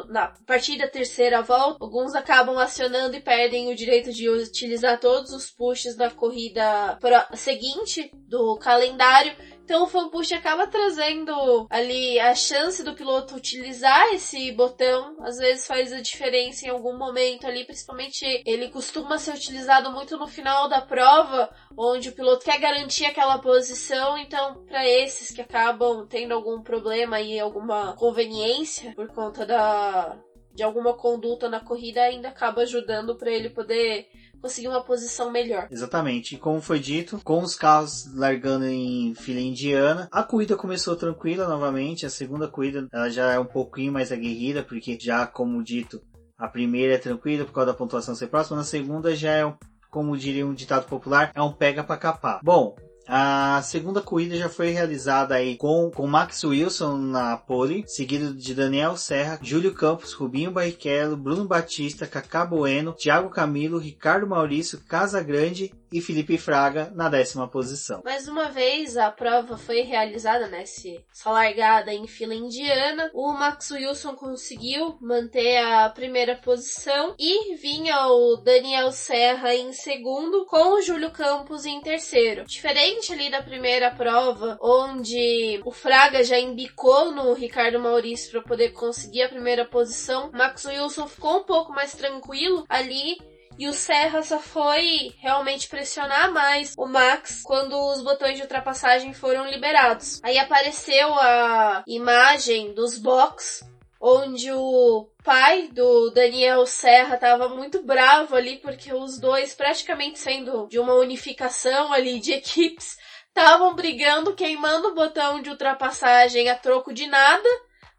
na partir da terceira volta, alguns acabam acionando e perdem o direito de utilizar todos os pushes na corrida seguinte do calendário. Então o fan push acaba trazendo ali a chance do piloto utilizar esse botão, às vezes faz a diferença em algum momento ali, principalmente ele costuma ser utilizado muito no final da prova, onde o piloto quer garantir aquela posição, então para esses que acabam tendo algum problema e alguma conveniência por conta da de alguma conduta na corrida ainda acaba ajudando para ele poder conseguir uma posição melhor. Exatamente. E como foi dito, com os carros largando em fila indiana, a corrida começou tranquila novamente. A segunda corrida ela já é um pouquinho mais aguerrida, porque já, como dito, a primeira é tranquila por causa da pontuação ser próxima, na segunda já é, como diria um ditado popular, é um pega para capar. Bom, A segunda corrida já foi realizada aí com, com Max Wilson na pole, seguido de Daniel Serra, Júlio Campos, Rubinho Barrichello, Bruno Batista, Cacá Bueno, Thiago Camilo, Ricardo Maurício, Casagrande e Felipe Fraga na décima posição. Mais uma vez, a prova foi realizada, né? Essa largada em fila indiana. O Max Wilson conseguiu manter a primeira posição e vinha o Daniel Serra em segundo, com o Júlio Campos em terceiro. Diferente ali da primeira prova, onde o Fraga já embicou no Ricardo Maurício para poder conseguir a primeira posição, Max Wilson ficou um pouco mais tranquilo ali e o Serra só foi realmente pressionar mais o Max quando os botões de ultrapassagem foram liberados. Aí apareceu a imagem dos box onde o pai do Daniel Serra estava muito bravo ali porque os dois praticamente sendo de uma unificação ali de equipes estavam brigando, queimando o botão de ultrapassagem a troco de nada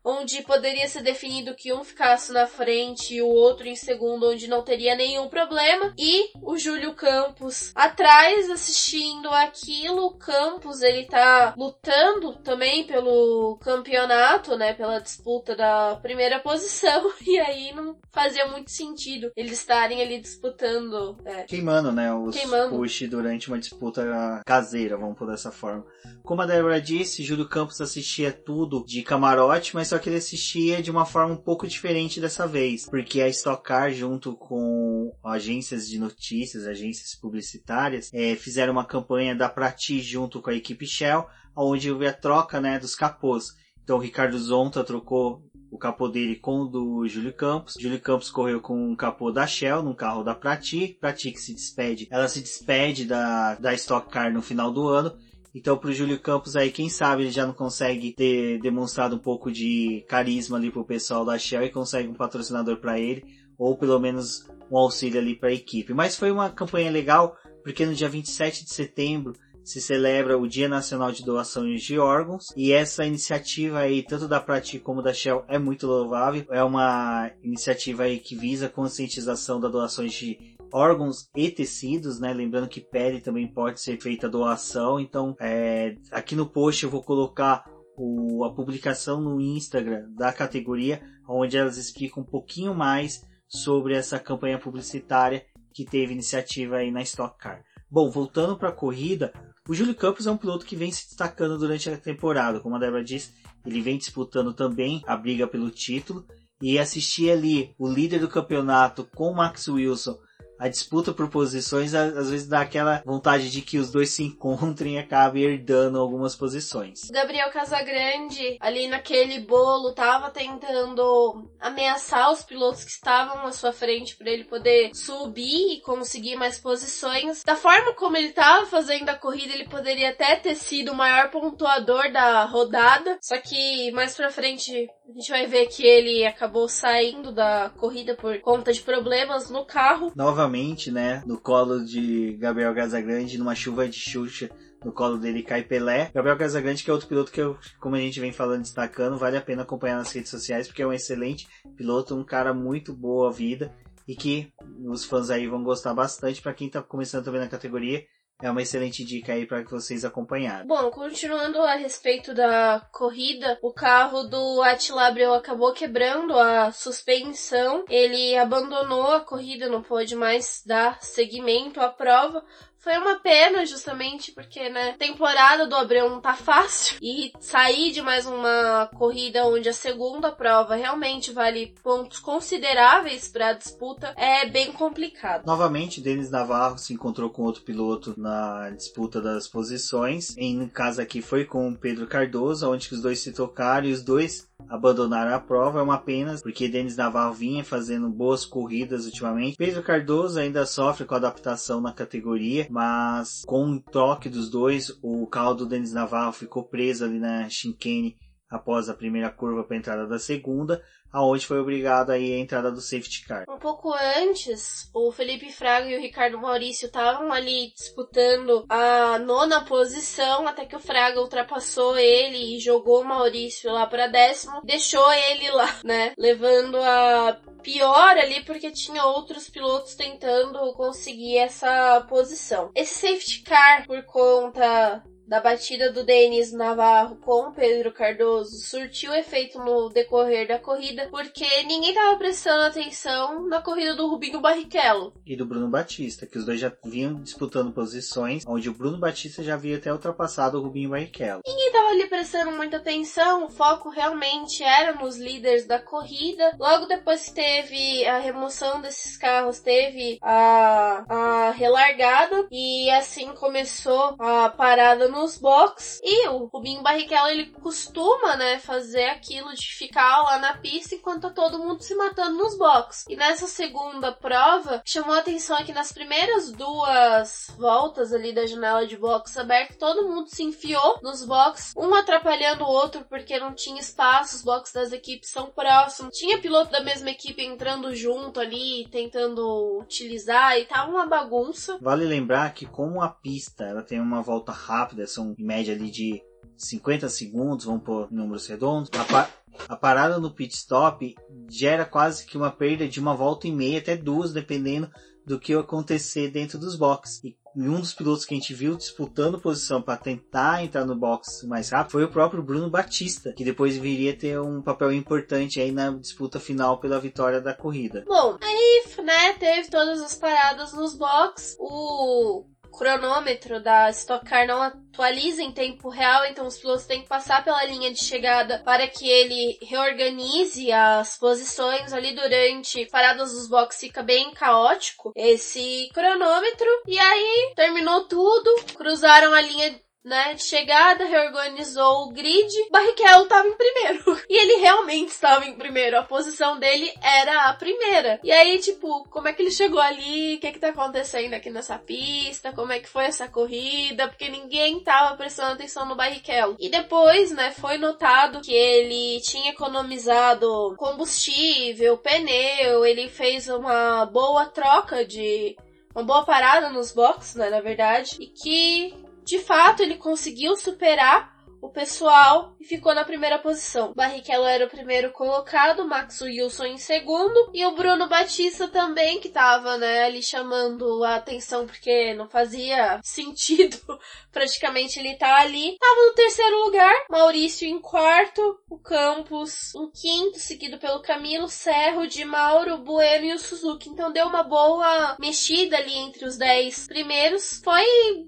onde poderia ser definido que um ficasse na frente e o outro em segundo, onde não teria nenhum problema, e o Júlio Campos atrás assistindo aquilo. O Campos ele tá lutando também pelo campeonato, né, pela disputa da primeira posição, e aí não fazia muito sentido eles estarem ali disputando. É, queimando, né, os Queimando. push durante uma disputa caseira, vamos por dessa forma. Como a Débora disse, Júlio Campos assistia tudo de camarote, mas só que ele assistia de uma forma um pouco diferente dessa vez, porque a Stock Car, junto com agências de notícias, agências publicitárias, eh, fizeram uma campanha da Prati junto com a equipe Shell, onde houve a troca né, dos capôs. Então o Ricardo Zonta trocou o capô dele com o do Júlio Campos. Júlio Campos correu com um capô da Shell, num carro da Prati. Prati que se despede, ela se despede da, da Stock Car no final do ano. Então pro Júlio Campos aí, quem sabe ele já não consegue ter demonstrado um pouco de carisma ali pro pessoal da Shell e consegue um patrocinador para ele, ou pelo menos um auxílio ali para a equipe. Mas foi uma campanha legal, porque no dia 27 de setembro se celebra o Dia Nacional de Doações de Órgãos e essa iniciativa aí, tanto da Prati como da Shell, é muito louvável. É uma iniciativa aí que visa a conscientização das doações de órgãos e tecidos, né? Lembrando que pele também pode ser feita doação. Então, é, aqui no post eu vou colocar o, a publicação no Instagram da categoria, onde elas explicam um pouquinho mais sobre essa campanha publicitária que teve iniciativa aí na Stock Car. Bom, voltando para a corrida, o Júlio Campos é um piloto que vem se destacando durante a temporada. Como a Débora disse, ele vem disputando também a briga pelo título. E assistir ali o líder do campeonato com o Max Wilson a disputa por posições às vezes dá aquela vontade de que os dois se encontrem e acabem herdando algumas posições. Gabriel Casagrande, ali naquele bolo, tava tentando ameaçar os pilotos que estavam à sua frente para ele poder subir e conseguir mais posições. Da forma como ele tava fazendo a corrida, ele poderia até ter sido o maior pontuador da rodada. Só que mais pra frente a gente vai ver que ele acabou saindo da corrida por conta de problemas no carro. Novamente, né, no colo de Gabriel Casagrande, numa chuva de Xuxa, no colo dele cai Pelé. Gabriel Casagrande, que é outro piloto que, eu, como a gente vem falando, destacando, vale a pena acompanhar nas redes sociais, porque é um excelente piloto, um cara muito boa vida e que os fãs aí vão gostar bastante. Para quem tá começando também na categoria, é uma excelente dica aí para que vocês acompanharem. Bom, continuando a respeito da corrida, o carro do Attila Abreu acabou quebrando a suspensão. Ele abandonou a corrida, não pôde mais dar seguimento à prova. Foi uma pena, justamente porque, né, temporada do Abreu não tá fácil. E sair de mais uma corrida onde a segunda prova realmente vale pontos consideráveis para a disputa é bem complicado. Novamente, Denis Navarro se encontrou com outro piloto na disputa das posições. Em caso aqui foi com Pedro Cardoso, onde os dois se tocaram e os dois abandonaram a prova. É uma pena, porque Denis Navarro vinha fazendo boas corridas ultimamente. Pedro Cardoso ainda sofre com a adaptação na categoria, mas com o toque dos dois, o carro do Denis Navarro ficou preso ali na chicane após a primeira curva para a entrada da segunda, aonde foi obrigado aí a entrada do safety car. Um pouco antes, o Felipe Fraga e o Ricardo Maurício estavam ali disputando a nona posição, até que o Fraga ultrapassou ele e jogou o Maurício lá para décimo, deixou ele lá, né, levando a pior ali porque tinha outros pilotos tentando conseguir essa posição. Esse safety car, por conta da batida do Denis Navarro com Pedro Cardoso surtiu efeito no decorrer da corrida, porque ninguém estava prestando atenção na corrida do Rubinho Barrichello. E do Bruno Batista, que os dois já vinham disputando posições, onde o Bruno Batista já havia até ultrapassado o Rubinho Barrichello. Ninguém estava ali prestando muita atenção, o foco realmente era nos líderes da corrida. Logo depois que teve a remoção desses carros, teve a, a relargada, e assim começou a parada nos box. E o Rubinho Barrichello, ele costuma, né, fazer aquilo de ficar lá na pista enquanto tá todo mundo se matando nos box. E nessa segunda prova, chamou a atenção é que nas primeiras duas voltas ali da janela de box aberta, todo mundo se enfiou nos box, um atrapalhando o outro porque não tinha espaço, os box das equipes são próximos. Tinha piloto da mesma equipe entrando junto ali, tentando utilizar e tava uma bagunça. Vale lembrar que como a pista ela tem uma volta rápida, são em média ali de 50 segundos, vamos por números redondos. A, a parada no pit stop gera quase que uma perda de uma volta e meia até duas, dependendo do que acontecer dentro dos boxes. E um dos pilotos que a gente viu disputando posição para tentar entrar no box mais rápido foi o próprio Bruno Batista, que depois viria ter um papel importante aí na disputa final pela vitória da corrida. Bom, aí, né, teve todas as paradas nos box. O cronômetro da Stock Car não atualiza em tempo real, então os pilotos têm que passar pela linha de chegada para que ele reorganize as posições ali durante paradas dos boxes. Fica bem caótico esse cronômetro. E aí terminou tudo, cruzaram a linha né, de chegada, reorganizou o grid, Barrichello estava em primeiro. E ele realmente estava em primeiro, a posição dele era a primeira. E aí, tipo, como é que ele chegou ali? O que é que tá acontecendo aqui nessa pista? Como é que foi essa corrida? Porque ninguém tava prestando atenção no Barrichello. E depois, né, foi notado que ele tinha economizado combustível, pneu, ele fez uma boa troca de uma boa parada nos boxes, né, na verdade, e que de fato, ele conseguiu superar o pessoal e ficou na primeira posição. Barrichello era o primeiro colocado, Max Wilson em segundo e o Bruno Batista também que tava, né, ali chamando a atenção porque não fazia sentido praticamente ele tá ali. Tava no terceiro lugar, Maurício em quarto, o Campos em quinto, seguido pelo Camilo, Serro, de Mauro, Bueno e o Suzuki. Então deu uma boa mexida ali entre os dez primeiros. Foi,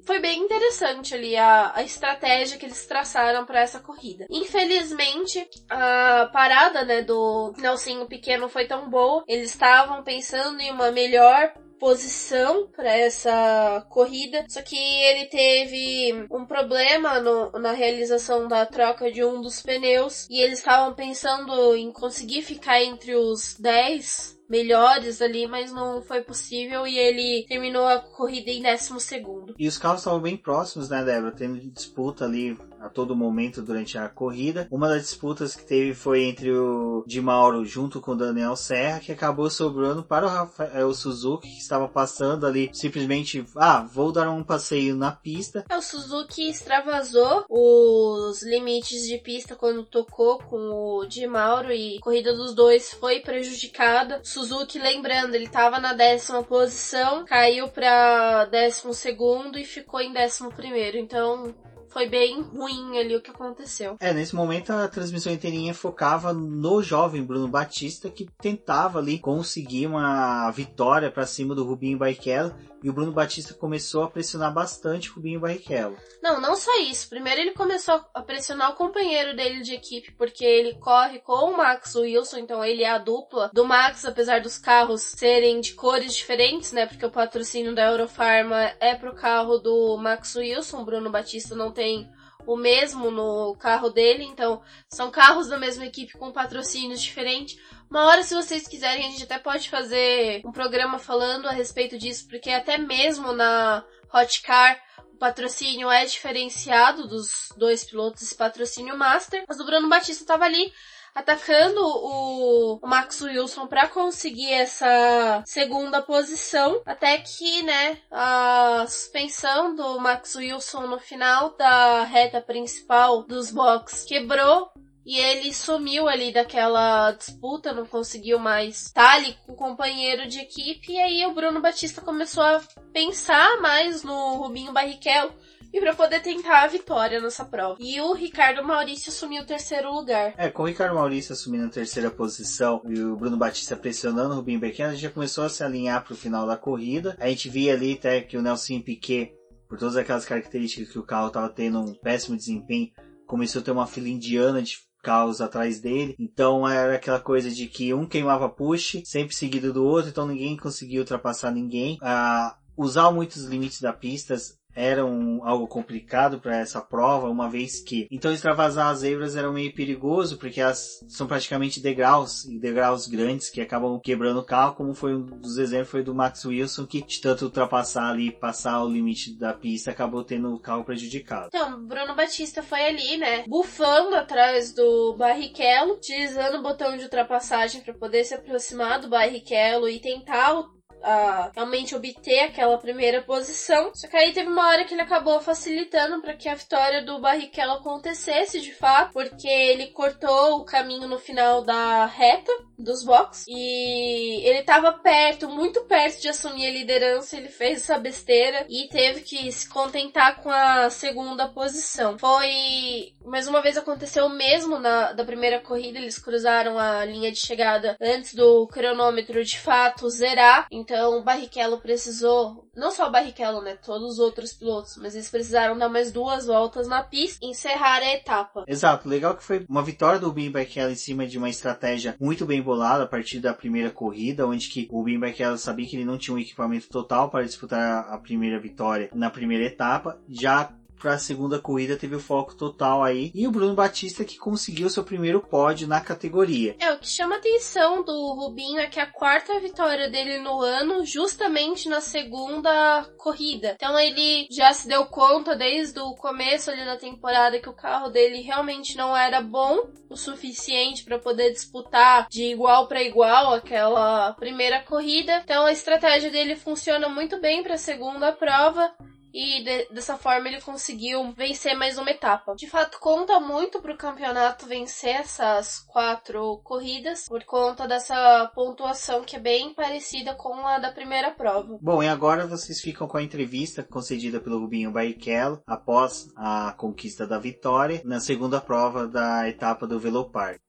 foi bem interessante ali a, a estratégia que eles traçaram para essa corrida. Infelizmente, a parada, né, do Nelsinho Pequeno foi tão boa. Eles estavam pensando em uma melhor posição para essa corrida, só que ele teve um problema no, na realização da troca de um dos pneus e eles estavam pensando em conseguir ficar entre os 10 melhores ali, mas não foi possível e ele terminou a corrida em décimo segundo. E os carros estavam bem próximos, né, Débora? Tendo disputa ali a todo momento durante a corrida. Uma das disputas que teve foi entre o Di Mauro junto com o Daniel Serra, que acabou sobrando para o, Rafael, Suzuki, que estava passando ali simplesmente, ah, vou dar um passeio na pista. É, o Suzuki extravasou os limites de pista quando tocou com o Di Mauro e a corrida dos dois foi prejudicada. Suzuki, lembrando, ele estava na décima posição, caiu para décimo segundo e ficou em décimo primeiro. Então, foi bem ruim ali o que aconteceu. É, nesse momento a transmissão inteirinha focava no jovem Bruno Batista que tentava ali conseguir uma vitória para cima do Rubinho Barrichello e o Bruno Batista começou a pressionar bastante o Rubinho Barrichello. Não, não só isso. Primeiro ele começou a pressionar o companheiro dele de equipe, porque ele corre com o Max Wilson, então ele é a dupla do Max, apesar dos carros serem de cores diferentes, né? Porque o patrocínio da Eurofarma é pro carro do Max Wilson, o Bruno Batista não tem o mesmo no carro dele, então são carros da mesma equipe com patrocínios diferentes. Uma hora, se vocês quiserem, a gente até pode fazer um programa falando a respeito disso, porque até mesmo na Hot Car o patrocínio é diferenciado dos dois pilotos, esse patrocínio Master, mas o Bruno Batista estava ali atacando o, Max Wilson para conseguir essa segunda posição, até que, né, a suspensão do Max Wilson no final da reta principal dos box quebrou e ele sumiu ali daquela disputa, não conseguiu mais estar ali com o companheiro de equipe. E aí o Bruno Batista começou a pensar mais no Rubinho Barrichello e para poder tentar a vitória nessa prova. E o Ricardo Maurício assumiu o terceiro lugar. É, com o Ricardo Maurício assumindo a terceira posição e o Bruno Batista pressionando o Rubinho Barrichello, a gente já começou a se alinhar para o final da corrida. A gente via ali até que o Nelson Piquet, por todas aquelas características que o carro estava tendo um péssimo desempenho, começou a ter uma fila indiana de carros atrás dele. Então era aquela coisa de que um queimava push, sempre seguido do outro, então ninguém conseguia ultrapassar ninguém. Ah, usar muitos limites da pista era um, algo complicado para essa prova, uma vez que então extravasar as zebras era meio perigoso, porque elas são praticamente degraus, e degraus grandes que acabam quebrando o carro, como foi um dos exemplos foi do Max Wilson, que de tanto ultrapassar ali, passar o limite da pista, acabou tendo o carro prejudicado. Então, Bruno Batista foi ali, né, bufando atrás do Barrichello, utilizando o botão de ultrapassagem para poder se aproximar do Barrichello e tentar a realmente obter aquela primeira posição. Só que aí teve uma hora que ele acabou facilitando para que a vitória do Barrichello acontecesse de fato, porque ele cortou o caminho no final da reta dos box e ele estava perto, muito perto de assumir a liderança, ele fez essa besteira e teve que se contentar com a segunda posição. Foi mais uma vez aconteceu o mesmo na da primeira corrida, eles cruzaram a linha de chegada antes do cronômetro de fato zerar, então então, o Barrichello precisou, não só o Barrichello, né, todos os outros pilotos, mas eles precisaram dar mais duas voltas na pista e encerrar a etapa. Exato, legal que foi uma vitória do Rubinho Barrichello em cima de uma estratégia muito bem bolada a partir da primeira corrida, onde que o Rubinho Barrichello sabia que ele não tinha um equipamento total para disputar a primeira vitória na primeira etapa, já para a segunda corrida teve o foco total aí. E o Bruno Batista que conseguiu seu primeiro pódio na categoria. É, o que chama a atenção do Rubinho é que a quarta vitória dele no ano, justamente na segunda corrida. Então ele já se deu conta desde o começo ali da temporada que o carro dele realmente não era bom o suficiente para poder disputar de igual para igual aquela primeira corrida. Então a estratégia dele funciona muito bem para a segunda prova e de, dessa forma ele conseguiu vencer mais uma etapa. De fato, conta muito para o campeonato vencer essas quatro corridas por conta dessa pontuação que é bem parecida com a da primeira prova. Bom, e agora vocês ficam com a entrevista concedida pelo Rubinho Barrichello após a conquista da vitória na segunda prova da etapa do Velopar.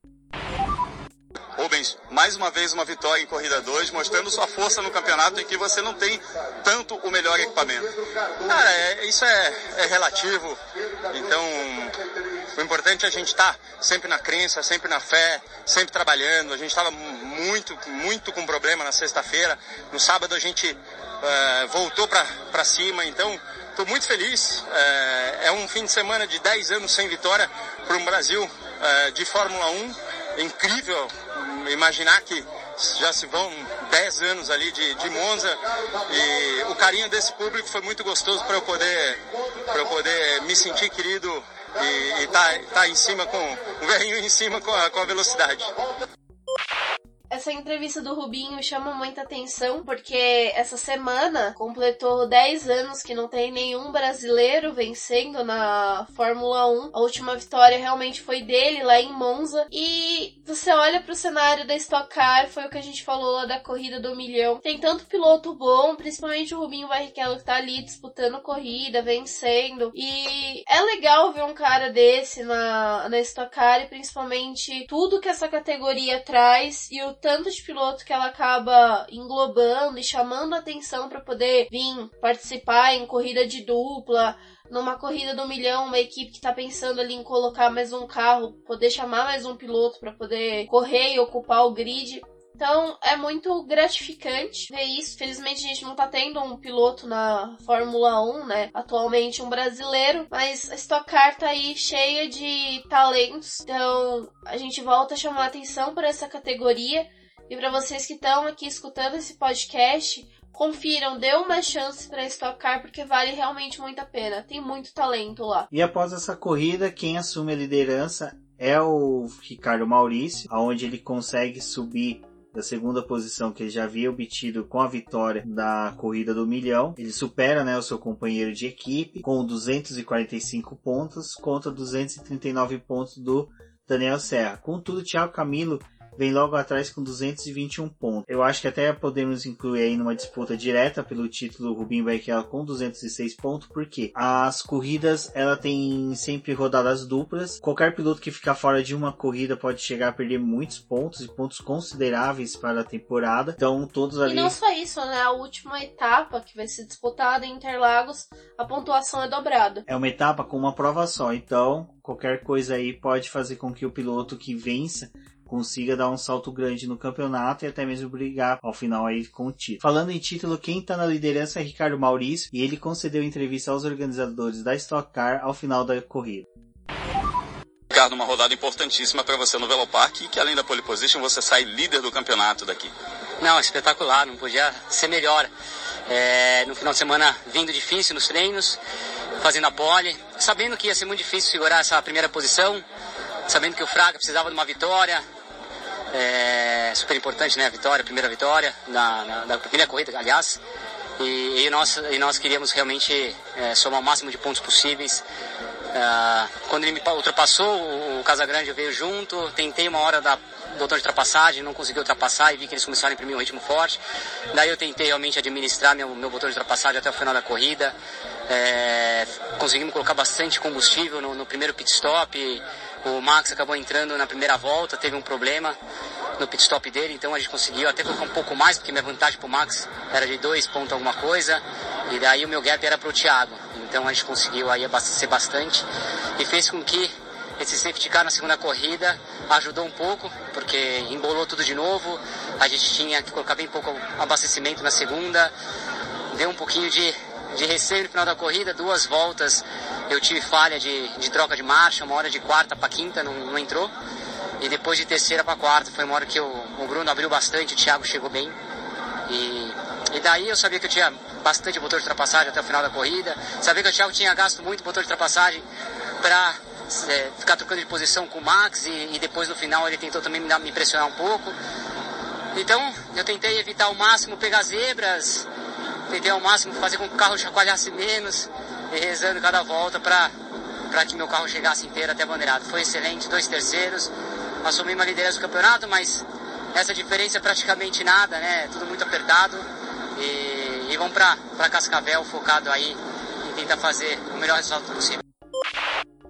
Rubens, mais uma vez uma vitória em corrida 2, mostrando sua força no campeonato em que você não tem tanto o melhor equipamento. Cara, é, isso é, é, relativo. Então, o importante é a gente estar tá sempre na crença, sempre na fé, sempre trabalhando. A gente estava muito, muito com problema na sexta-feira. No sábado a gente uh, voltou para cima. Então, estou muito feliz. Uh, é um fim de semana de 10 anos sem vitória para um Brasil uh, de Fórmula 1 incrível imaginar que já se vão 10 anos ali de, de Monza e o carinho desse público foi muito gostoso para eu poder para eu poder me sentir querido e estar tá, tá em cima com o velhinho em cima com a, com a velocidade. Essa entrevista do Rubinho chama muita atenção porque essa semana completou 10 anos que não tem nenhum brasileiro vencendo na Fórmula 1. A última vitória realmente foi dele lá em Monza. E você olha para o cenário da Stock Car, foi o que a gente falou lá da corrida do milhão. Tem tanto piloto bom, principalmente o Rubinho Barrichello que tá ali disputando corrida, vencendo. E é legal ver um cara desse na, na Stock Car e principalmente tudo que essa categoria traz e o tanto de piloto que ela acaba englobando e chamando atenção para poder vir participar em corrida de dupla, numa corrida do milhão, uma equipe que está pensando ali em colocar mais um carro, poder chamar mais um piloto para poder correr e ocupar o grid. Então é muito gratificante ver isso. Felizmente a gente não tá tendo um piloto na Fórmula 1, né? Atualmente um brasileiro, mas a Stock Car tá aí cheia de talentos. Então a gente volta a chamar atenção para essa categoria. E para vocês que estão aqui escutando esse podcast, confiram, dê uma chance para Stock Car porque vale realmente muito a pena. Tem muito talento lá. E após essa corrida, quem assume a liderança é o Ricardo Maurício, aonde ele consegue subir da segunda posição que ele já havia obtido com a vitória da corrida do milhão. Ele supera né, o seu companheiro de equipe com 245 pontos contra 239 pontos do Daniel Serra. Contudo, Thiago Camilo vem logo atrás com 221 pontos. Eu acho que até podemos incluir aí numa disputa direta pelo título Rubinho Barrichello com 206 pontos, porque as corridas ela tem sempre rodadas duplas. Qualquer piloto que ficar fora de uma corrida pode chegar a perder muitos pontos e pontos consideráveis para a temporada. Então todos ali. E não só isso, né? A última etapa que vai ser disputada em Interlagos, a pontuação é dobrada. É uma etapa com uma prova só, então qualquer coisa aí pode fazer com que o piloto que vença consiga dar um salto grande no campeonato e até mesmo brigar ao final aí com o título. Falando em título, quem está na liderança é Ricardo Maurício e ele concedeu entrevista aos organizadores da Stock Car ao final da corrida. Ricardo, uma rodada importantíssima para você no Velopark e que além da pole position você sai líder do campeonato daqui. Não, espetacular, não podia ser melhor. É, no final de semana vindo difícil nos treinos, fazendo a pole, sabendo que ia ser muito difícil segurar essa primeira posição, sabendo que o Fraga precisava de uma vitória, é, super importante, né? Vitória, primeira vitória, na, na, primeira corrida, aliás. E, e, nós, e nós queríamos realmente é, somar o máximo de pontos possíveis. É, quando ele me ultrapassou, o, o Casagrande veio junto, tentei uma hora da botão de ultrapassagem, não consegui ultrapassar e vi que eles começaram a imprimir um ritmo forte. Daí eu tentei realmente administrar meu, meu botão de ultrapassagem até o final da corrida. É, conseguimos colocar bastante combustível no, no primeiro pit stop. O Max acabou entrando na primeira volta, teve um problema no pit stop dele, então a gente conseguiu até colocar um pouco mais, porque minha vantagem para o Max era de dois pontos alguma coisa, e daí o meu gap era para o Thiago. Então a gente conseguiu aí abastecer bastante e fez com que esse safety car na segunda corrida ajudou um pouco, porque embolou tudo de novo, a gente tinha que colocar bem pouco abastecimento na segunda, deu um pouquinho de, de receio no final da corrida, duas voltas eu tive falha de, de troca de marcha, uma hora de quarta para quinta não, não, entrou. E depois de terceira para quarta, foi uma hora que o, Bruno abriu bastante, o Thiago chegou bem. E, e daí eu sabia que eu tinha bastante motor de ultrapassagem até o final da corrida. Sabia que o Thiago tinha gasto muito motor de ultrapassagem para é, ficar trocando de posição com o Max. E, e, depois no final ele tentou também me, dar, me um pouco. Então eu tentei evitar ao máximo pegar zebras, tentei ao máximo fazer com que o carro chacoalhasse menos e rezando cada volta para que meu carro chegasse inteiro até a bandeirada. Foi excelente, dois terceiros, assumi uma liderança do campeonato, mas essa diferença é praticamente nada, né? Tudo muito apertado e, e vamos para Cascavel focado aí em tentar fazer o melhor resultado possível.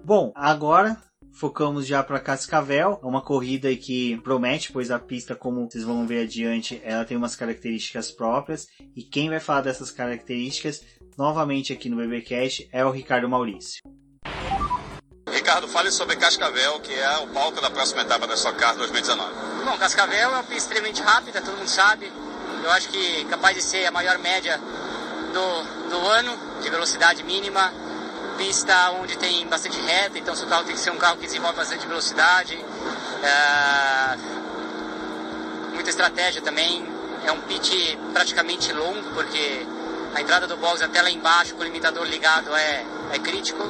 Bom, agora focamos já para Cascavel, é uma corrida que promete, pois a pista, como vocês vão ver adiante, ela tem umas características próprias e quem vai falar dessas características novamente aqui no BBcast é o Ricardo Maurício. Ricardo, fale sobre Cascavel, que é o palco da próxima etapa da sua carro 2019. Bom, Cascavel é uma pista extremamente rápida, todo mundo sabe. Eu acho que capaz de ser a maior média do, do ano de velocidade mínima. Pista onde tem bastante reta, então seu carro tem que ser um carro que desenvolve bastante velocidade. É... Muita estratégia também. É um pit praticamente longo, porque a entrada do box até lá embaixo com o limitador ligado é, é crítico.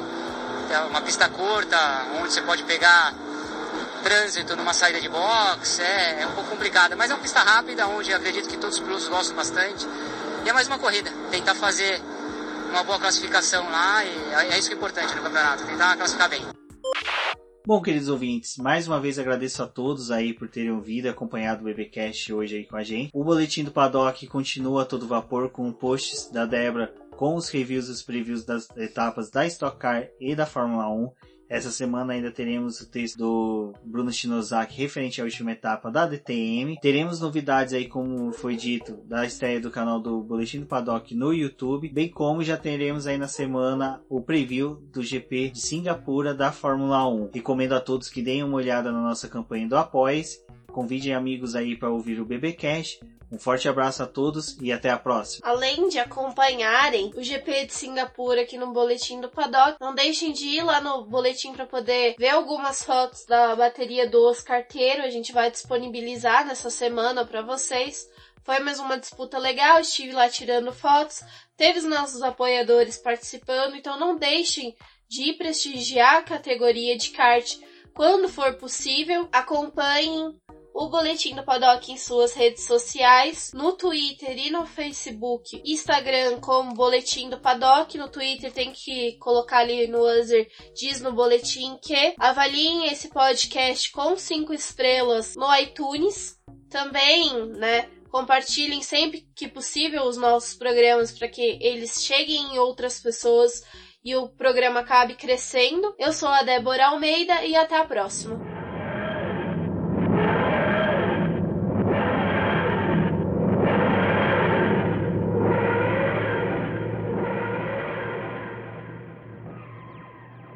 É uma pista curta, onde você pode pegar trânsito numa saída de box, é, é um pouco complicada, mas é uma pista rápida, onde acredito que todos os pilotos gostam bastante. E é mais uma corrida, tentar fazer uma boa classificação lá, e é isso que é importante no campeonato, tentar classificar bem. Bom, queridos ouvintes, mais uma vez agradeço a todos aí por terem ouvido e acompanhado o BBcast hoje aí com a gente. O boletim do Paddock continua a todo vapor com posts da Débora com os reviews e os previews das etapas da Stock Car e da Fórmula 1. Essa semana ainda teremos o texto do Bruno Shinozaki referente à última etapa da DTM. Teremos novidades aí, como foi dito, da estreia do canal do Boletim do Paddock no YouTube, bem como já teremos aí na semana o preview do GP de Singapura da Fórmula 1. Recomendo a todos que deem uma olhada na nossa campanha do Apoies. Convidem amigos aí para ouvir o BBcast um forte abraço a todos e até a próxima. Além de acompanharem o GP de Singapura aqui no boletim do Paddock, não deixem de ir lá no boletim para poder ver algumas fotos da bateria do Oscar Carteiro. A gente vai disponibilizar nessa semana para vocês Foi mais uma disputa legal, estive lá tirando fotos, teve os nossos apoiadores participando, então não deixem de prestigiar a categoria de kart quando for possível. Acompanhem o Boletim do Paddock em suas redes sociais, no Twitter e no Facebook, Instagram como Boletim do Paddock, no Twitter tem que colocar ali no user diz no boletim que avaliem esse podcast com cinco estrelas no iTunes. Também, né, compartilhem sempre que possível os nossos programas para que eles cheguem em outras pessoas e o programa acabe crescendo. Eu sou a Débora Almeida e até a próxima.